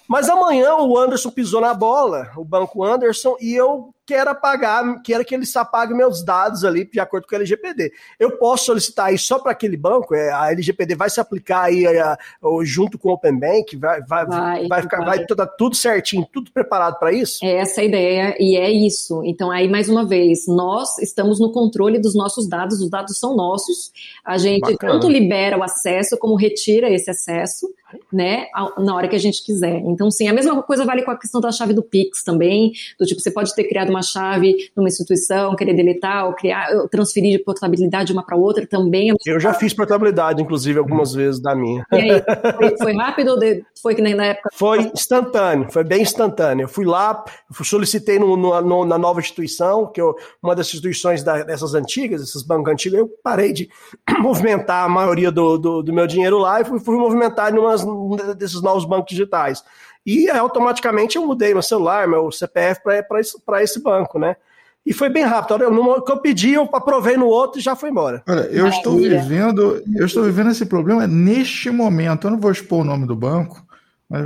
Mas amanhã o Anderson pisou na bola, o banco Anderson, e eu quero apagar, quero que ele apague meus dados ali de acordo com a LGPD. Eu posso solicitar aí só para aquele banco? É, a LGPD vai se aplicar aí a, a, junto com o Open Bank? Vai, vai, vai, vai ficar vai. Vai, tudo certinho, tudo preparado para isso? É essa a ideia e é isso. Então, aí, mais uma vez, nós estamos no controle dos nossos dados, os dados são nossos. A gente Bacana. tanto libera o acesso como retira esse acesso, né, na hora que a gente quiser. Então, sim, a mesma coisa vale com a questão da chave do Pix também, do tipo, você pode ter criado uma uma chave numa instituição, querer deletar ou criar, transferir de portabilidade de uma para outra também. Eu já fiz portabilidade, inclusive, algumas vezes da minha. E aí, foi, foi rápido ou foi que nem na época? Foi instantâneo, foi bem instantâneo. Eu fui lá, solicitei no, no, na nova instituição, que eu, uma das instituições da, dessas antigas, esses bancos antigos, eu parei de movimentar a maioria do, do, do meu dinheiro lá e fui, fui movimentar em um desses novos bancos digitais. E automaticamente eu mudei meu celular, meu CPF para esse, esse banco, né? E foi bem rápido. O que eu pedi, eu aprovei no outro e já foi embora. Olha, eu estou vivendo, eu estou vivendo esse problema neste momento. Eu não vou expor o nome do banco, mas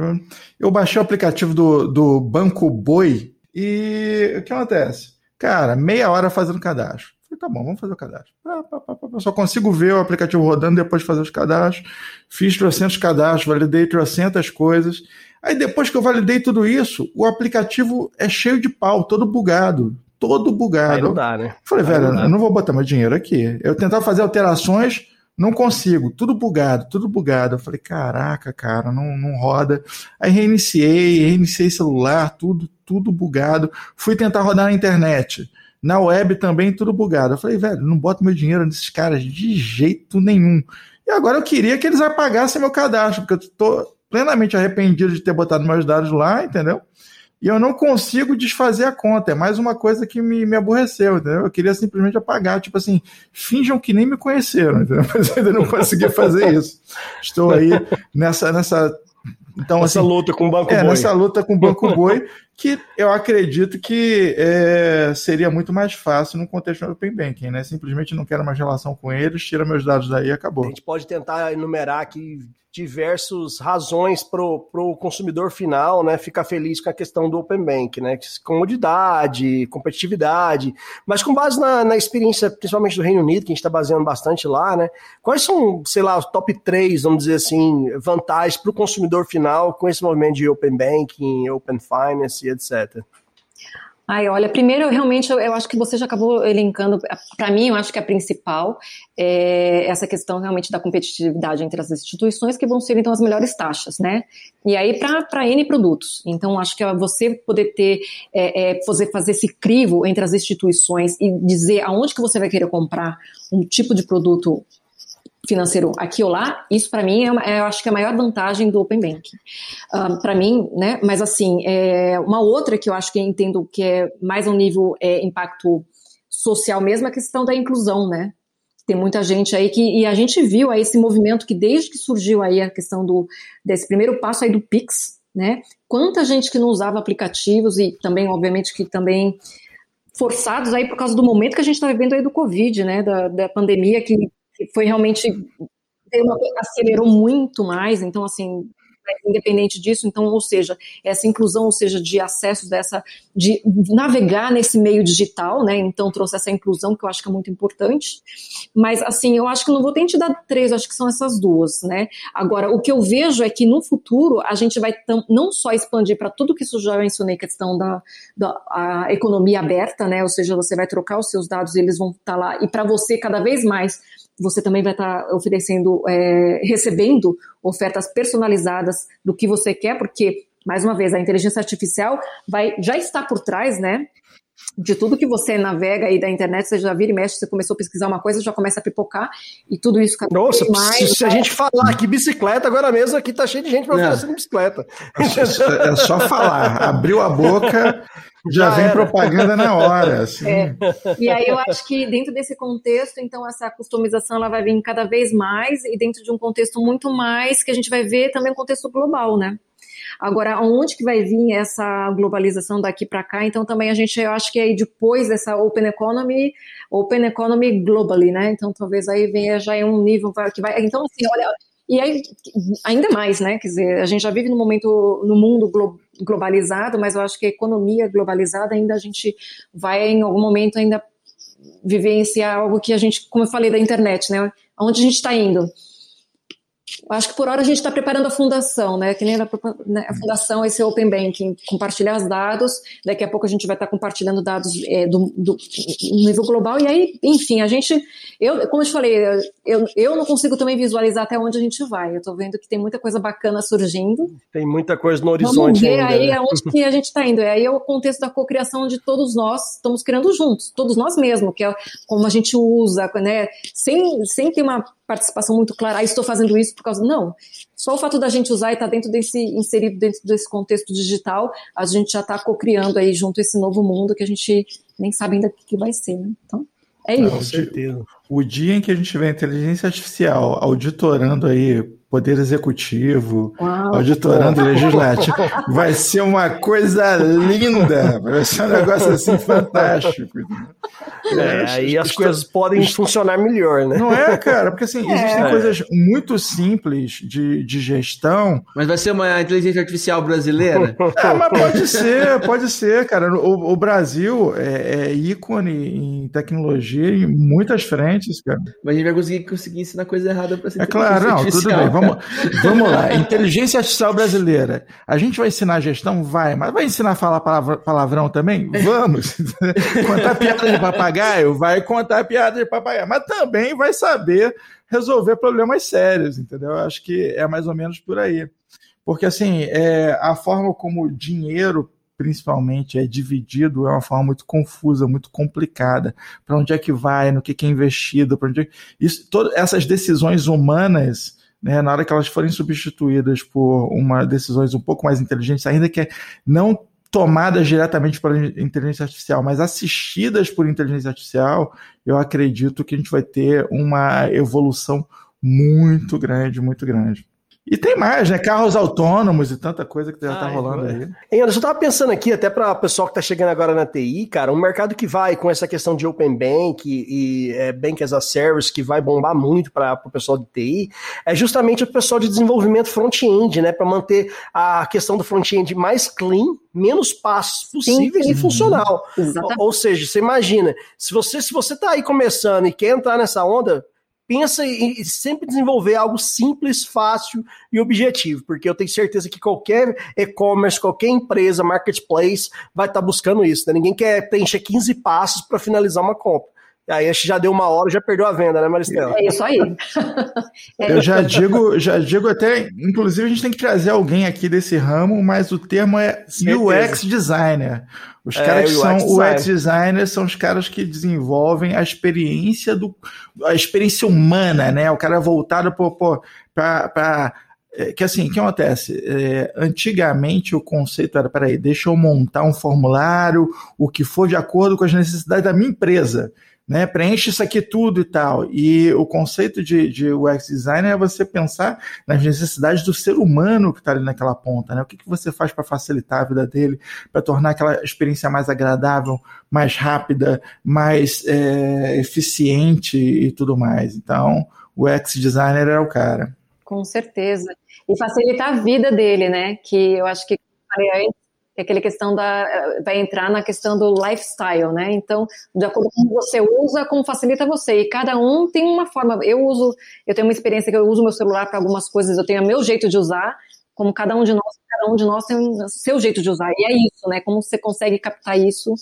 eu baixei o aplicativo do, do Banco Boi e o que acontece? Cara, meia hora fazendo cadastro. Falei, tá bom, vamos fazer o cadastro. Eu só consigo ver o aplicativo rodando depois de fazer os cadastros. Fiz 300 cadastros, validei 300 coisas. Aí depois que eu validei tudo isso, o aplicativo é cheio de pau, todo bugado. Todo bugado. Aí não dá, né? Falei, velho, eu não vou botar meu dinheiro aqui. Eu tentava fazer alterações, não consigo. Tudo bugado, tudo bugado. Eu falei, caraca, cara, não, não roda. Aí reiniciei, reiniciei celular, tudo, tudo bugado. Fui tentar rodar na internet. Na web também, tudo bugado. Eu falei, velho, não boto meu dinheiro nesses caras de jeito nenhum. E agora eu queria que eles apagassem meu cadastro, porque eu tô plenamente arrependido de ter botado meus dados lá, entendeu? E eu não consigo desfazer a conta. É mais uma coisa que me, me aborreceu, entendeu? Eu queria simplesmente apagar, tipo assim, finjam que nem me conheceram, entendeu? Mas ainda não consegui fazer isso. Estou aí nessa, nessa então, essa assim, luta com o Banco é, Boi. Nessa luta com o Banco Boi, que eu acredito que é, seria muito mais fácil no contexto do Open Banking, né? Simplesmente não quero mais relação com eles, tira meus dados daí e acabou. A gente pode tentar enumerar aqui diversas razões para o consumidor final né, ficar feliz com a questão do Open Bank, né? Comodidade, competitividade, mas com base na, na experiência, principalmente do Reino Unido, que a gente está baseando bastante lá, né? Quais são, sei lá, os top 3, vamos dizer assim, vantagens para o consumidor final com esse movimento de Open Banking, Open Finance, etc. Ai, olha, primeiro, realmente, eu, eu, acho que você já acabou elencando, para mim, eu acho que a principal é essa questão realmente da competitividade entre as instituições, que vão ser, então, as melhores taxas, né? E aí, para N produtos. Então, acho que você poder ter, é, é, fazer, fazer esse crivo entre as instituições e dizer aonde que você vai querer comprar um tipo de produto financeiro aqui ou lá, isso para mim é, uma, é, eu acho que é a maior vantagem do Open Banking. Um, para mim, né? Mas assim, é, uma outra que eu acho que eu entendo que é mais um nível é, impacto social mesmo, é a questão da inclusão, né? Tem muita gente aí que. E a gente viu aí esse movimento que desde que surgiu aí a questão do, desse primeiro passo aí do Pix, né? Quanta gente que não usava aplicativos e também, obviamente, que também forçados aí por causa do momento que a gente está vivendo aí do Covid, né? Da, da pandemia que foi realmente acelerou muito mais, então assim independente disso, então, ou seja, essa inclusão, ou seja, de acesso dessa, de navegar nesse meio digital, né? Então trouxe essa inclusão que eu acho que é muito importante. Mas assim, eu acho que não vou ter te dar três, acho que são essas duas, né? Agora, o que eu vejo é que no futuro a gente vai não só expandir para tudo que isso já mencionei, questão da, da economia aberta, né? Ou seja, você vai trocar os seus dados, eles vão estar tá lá, e para você cada vez mais você também vai estar oferecendo, é, recebendo ofertas personalizadas do que você quer, porque, mais uma vez, a inteligência artificial vai, já está por trás, né? De tudo que você navega aí da internet, você já vira e mexe, você começou a pesquisar uma coisa, já começa a pipocar, e tudo isso cada Nossa, mais, se, se a gente falar aqui bicicleta, agora mesmo aqui tá cheio de gente para oferecendo bicicleta. É, é só falar, abriu a boca, já, já vem era. propaganda na hora. Assim. É. E aí eu acho que dentro desse contexto, então, essa customização ela vai vir cada vez mais, e dentro de um contexto muito mais, que a gente vai ver também um contexto global, né? Agora, onde que vai vir essa globalização daqui para cá? Então, também a gente, eu acho que aí depois dessa Open Economy, Open Economy globally, né? Então, talvez aí venha já em um nível que vai. Então, assim, olha. E aí, ainda mais, né? Quer dizer, a gente já vive no momento, no mundo glo globalizado, mas eu acho que a economia globalizada ainda a gente vai em algum momento ainda vivenciar algo que a gente, como eu falei da internet, né? Onde a gente está indo? Acho que por hora a gente está preparando a fundação, né? Que nem a, né, a, fundação, esse Open Banking, compartilhar os dados. Daqui a pouco a gente vai estar tá compartilhando dados é, do, do, nível global. E aí, enfim, a gente, eu, como eu te falei, eu, eu não consigo também visualizar até onde a gente vai. Eu estou vendo que tem muita coisa bacana surgindo. Tem muita coisa no horizonte. Vamos ver ainda, aí né? aonde que a gente está indo. Aí é o contexto da cocriação de todos nós estamos criando juntos, todos nós mesmos, que é como a gente usa, né? Sem, sem ter uma participação muito clara, ah, estou fazendo isso por causa. Não. Só o fato da gente usar e estar tá dentro desse, inserido dentro desse contexto digital, a gente já está co-criando aí junto esse novo mundo que a gente nem sabe ainda o que vai ser, né? Então, é isso. Com certeza. O dia em que a gente tiver inteligência artificial auditorando aí Poder Executivo, Uau, auditorando legislativo. Vai ser uma coisa linda, vai ser um negócio assim fantástico. É, é aí as coisas podem funcionar melhor, né? Não é, cara? Porque assim, existem é. coisas muito simples de, de gestão. Mas vai ser uma inteligência artificial brasileira? É, mas pode ser, pode ser, cara. O, o Brasil é, é, ícone em tecnologia em muitas frentes, cara. Mas a gente vai conseguir, conseguir ensinar coisa errada para ser É claro, não, tudo bem. Vamos, vamos lá. Inteligência artificial brasileira. A gente vai ensinar gestão? Vai. Mas vai ensinar a falar palavrão também? Vamos. contar piada de papagaio? Vai contar piada de papagaio. Mas também vai saber resolver problemas sérios, entendeu? Eu acho que é mais ou menos por aí. Porque, assim, é, a forma como o dinheiro principalmente é dividido é uma forma muito confusa, muito complicada. Para onde é que vai, no que, que é investido, para onde é... isso, todas essas decisões humanas né, na hora que elas forem substituídas por uma decisões um pouco mais inteligentes, ainda que não tomadas diretamente por inteligência artificial, mas assistidas por inteligência artificial, eu acredito que a gente vai ter uma evolução muito grande, muito grande. E tem mais, né? Carros autônomos e tanta coisa que já tá rolando aí. Hein, Anderson, eu tava pensando aqui, até para o pessoal que tá chegando agora na TI, cara, um mercado que vai com essa questão de Open Bank e, e é, Bank as a Service, que vai bombar muito para o pessoal de TI, é justamente o pessoal de desenvolvimento front-end, né? Para manter a questão do front-end mais clean, menos passos possíveis sim, e funcional. Ou, ou, seja, você imagina, se você, se você tá aí começando e quer entrar nessa onda, pensa em sempre desenvolver algo simples, fácil e objetivo, porque eu tenho certeza que qualquer e-commerce, qualquer empresa, marketplace, vai estar tá buscando isso. Né? Ninguém quer preencher 15 passos para finalizar uma compra. Aí acho que já deu uma hora, já perdeu a venda, né, Maristela? É isso aí. É. Eu já digo, já digo até, inclusive a gente tem que trazer alguém aqui desse ramo, mas o termo é Certeza. UX designer. Os é, caras que são UX, UX designers são os caras que desenvolvem a experiência do a experiência humana, né? O cara é voltado para é, que assim, o que acontece? É, antigamente o conceito era, peraí, deixa eu montar um formulário, o que for de acordo com as necessidades da minha empresa né? Preenche isso aqui tudo e tal. E o conceito de, de UX design é você pensar nas necessidades do ser humano que está ali naquela ponta, né? O que, que você faz para facilitar a vida dele, para tornar aquela experiência mais agradável, mais rápida, mais é, eficiente e tudo mais. Então, o UX designer é o cara. Com certeza. E facilitar a vida dele, né? Que eu acho que falei antes, é aquela questão da vai entrar na questão do lifestyle, né? Então, de acordo com como você usa, como facilita você. E cada um tem uma forma. Eu uso, eu tenho uma experiência que eu uso meu celular para algumas coisas, eu tenho o meu jeito de usar, como cada um de nós, cada um de nós tem o seu jeito de usar. E é isso, né? Como você consegue captar isso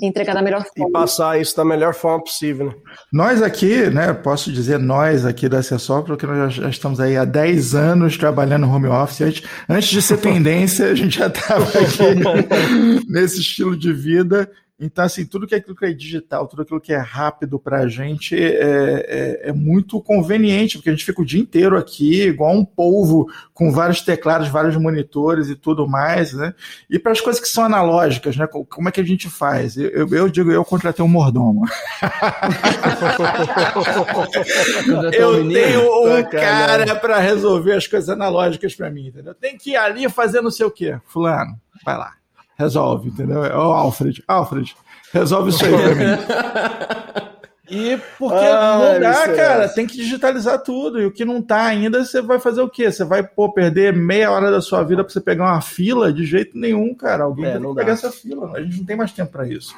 e entregar da melhor forma. E passar isso da melhor forma possível. Né? Nós aqui, né, posso dizer nós aqui da Acessório, porque nós já estamos aí há 10 anos trabalhando no home office. Antes, antes de ser tendência, a gente já estava aqui nesse estilo de vida então, assim, tudo que é aquilo que é digital, tudo aquilo que é rápido para a gente é, é, é, muito conveniente, porque a gente fica o dia inteiro aqui, igual um polvo, com vários teclados, vários monitores e tudo mais, né? E para as coisas que são analógicas, né? Como é que a gente faz? Eu, eu digo, eu contratei um mordomo. eu tenho um cara para resolver as coisas analógicas para mim, entendeu? Tem que ir ali fazer não sei o quê. Fulano, vai lá resolve, entendeu? É o Alfred. Alfred, resolve isso aí pra mim. E porque ah, não dá, cara, tem que digitalizar tudo. E o que não tá ainda, você vai fazer o quê? Você vai pô, perder meia hora da sua vida pra você pegar uma fila? De jeito nenhum, cara. Alguém é, tem que pegar essa fila. A gente não tem mais tempo pra isso.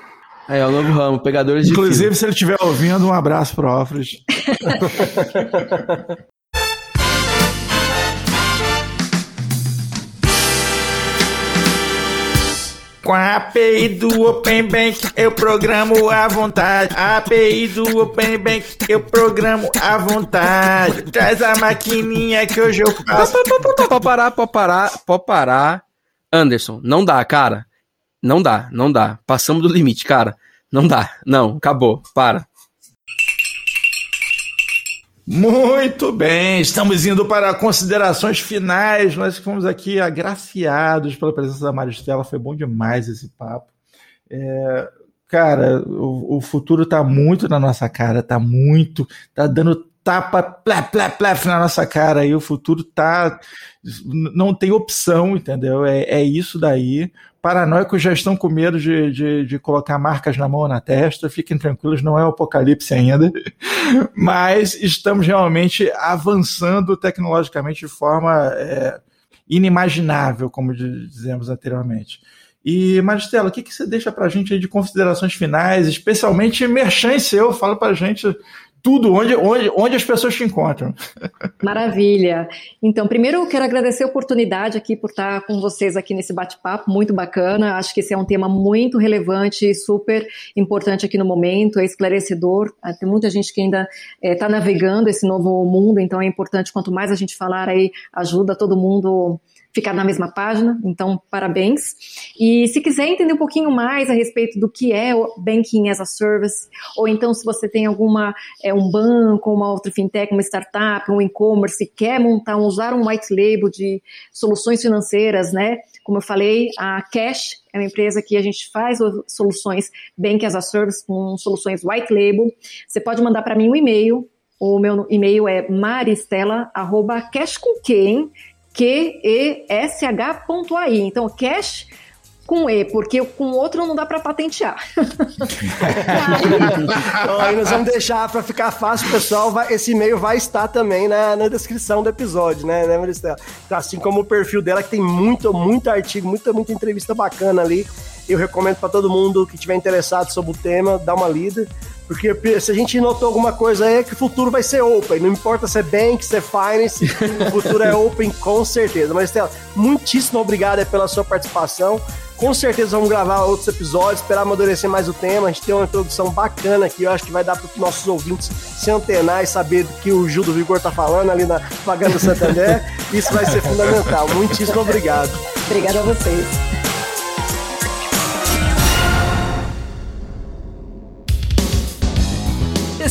É, é o novo ramo, pegadores Inclusive, de Inclusive, se ele estiver ouvindo, um abraço pro Alfred. Com a API do Open Bank eu programo à vontade. A API do Open Bank eu programo à vontade. Traz a maquininha que hoje eu faço. Pode parar, pode parar, pode parar. Anderson, não dá, cara. Não dá, não dá. Passamos do limite, cara. Não dá. Não, acabou. Para. Muito bem, estamos indo para considerações finais. Nós fomos aqui agraciados pela presença da Maristela, foi bom demais esse papo. É, cara, o, o futuro está muito na nossa cara, está muito, está dando tapa plá, plá, plá, na nossa cara aí, o futuro tá. Não tem opção, entendeu? É, é isso daí. Paranoicos já estão com medo de, de, de, colocar marcas na mão ou na testa, fiquem tranquilos, não é o apocalipse ainda, mas estamos realmente avançando tecnologicamente de forma é, inimaginável, como dizemos anteriormente. E, Maristela, o que, que você deixa para a gente de considerações finais, especialmente merchan seu? Fala para a gente tudo, onde, onde, onde as pessoas te encontram. Maravilha. Então, primeiro eu quero agradecer a oportunidade aqui por estar com vocês aqui nesse bate-papo, muito bacana. Acho que esse é um tema muito relevante e super importante aqui no momento, é esclarecedor. Ah, tem muita gente que ainda está eh, é, navegando esse novo mundo, então é importante, quanto mais a gente falar aí, ajuda todo mundo ficar na mesma página, então parabéns. E se quiser entender um pouquinho mais a respeito do que é o Banking as a Service, ou então se você tem alguma é, um banco, uma outra fintech, uma startup, um e-commerce, quer montar, usar um white label de soluções financeiras, né? Como eu falei, a Cash é uma empresa que a gente faz soluções Banking as a Service com soluções white label. Você pode mandar para mim um e-mail o meu e-mail é maristela, com quem, Q-E-S-H.ai. Então, cash com E, porque com outro não dá para patentear. aí nós vamos deixar para ficar fácil, pessoal. Vai, esse e-mail vai estar também na, na descrição do episódio, né, né Maristela? Então, assim como o perfil dela, que tem muito, muito artigo, muita, muita entrevista bacana ali. Eu recomendo para todo mundo que tiver interessado sobre o tema, dar uma lida. Porque se a gente notou alguma coisa aí, é que o futuro vai ser open. Não importa se é bank, se é finance, o futuro é open com certeza. Mas, Estela, muitíssimo obrigado pela sua participação. Com certeza vamos gravar outros episódios, esperar amadurecer mais o tema. A gente tem uma introdução bacana aqui, eu acho que vai dar para os nossos ouvintes se antenar e saber do que o Gil do Vigor tá falando ali na Pagando Santander. Isso vai ser fundamental. Muitíssimo obrigado. Obrigada a vocês.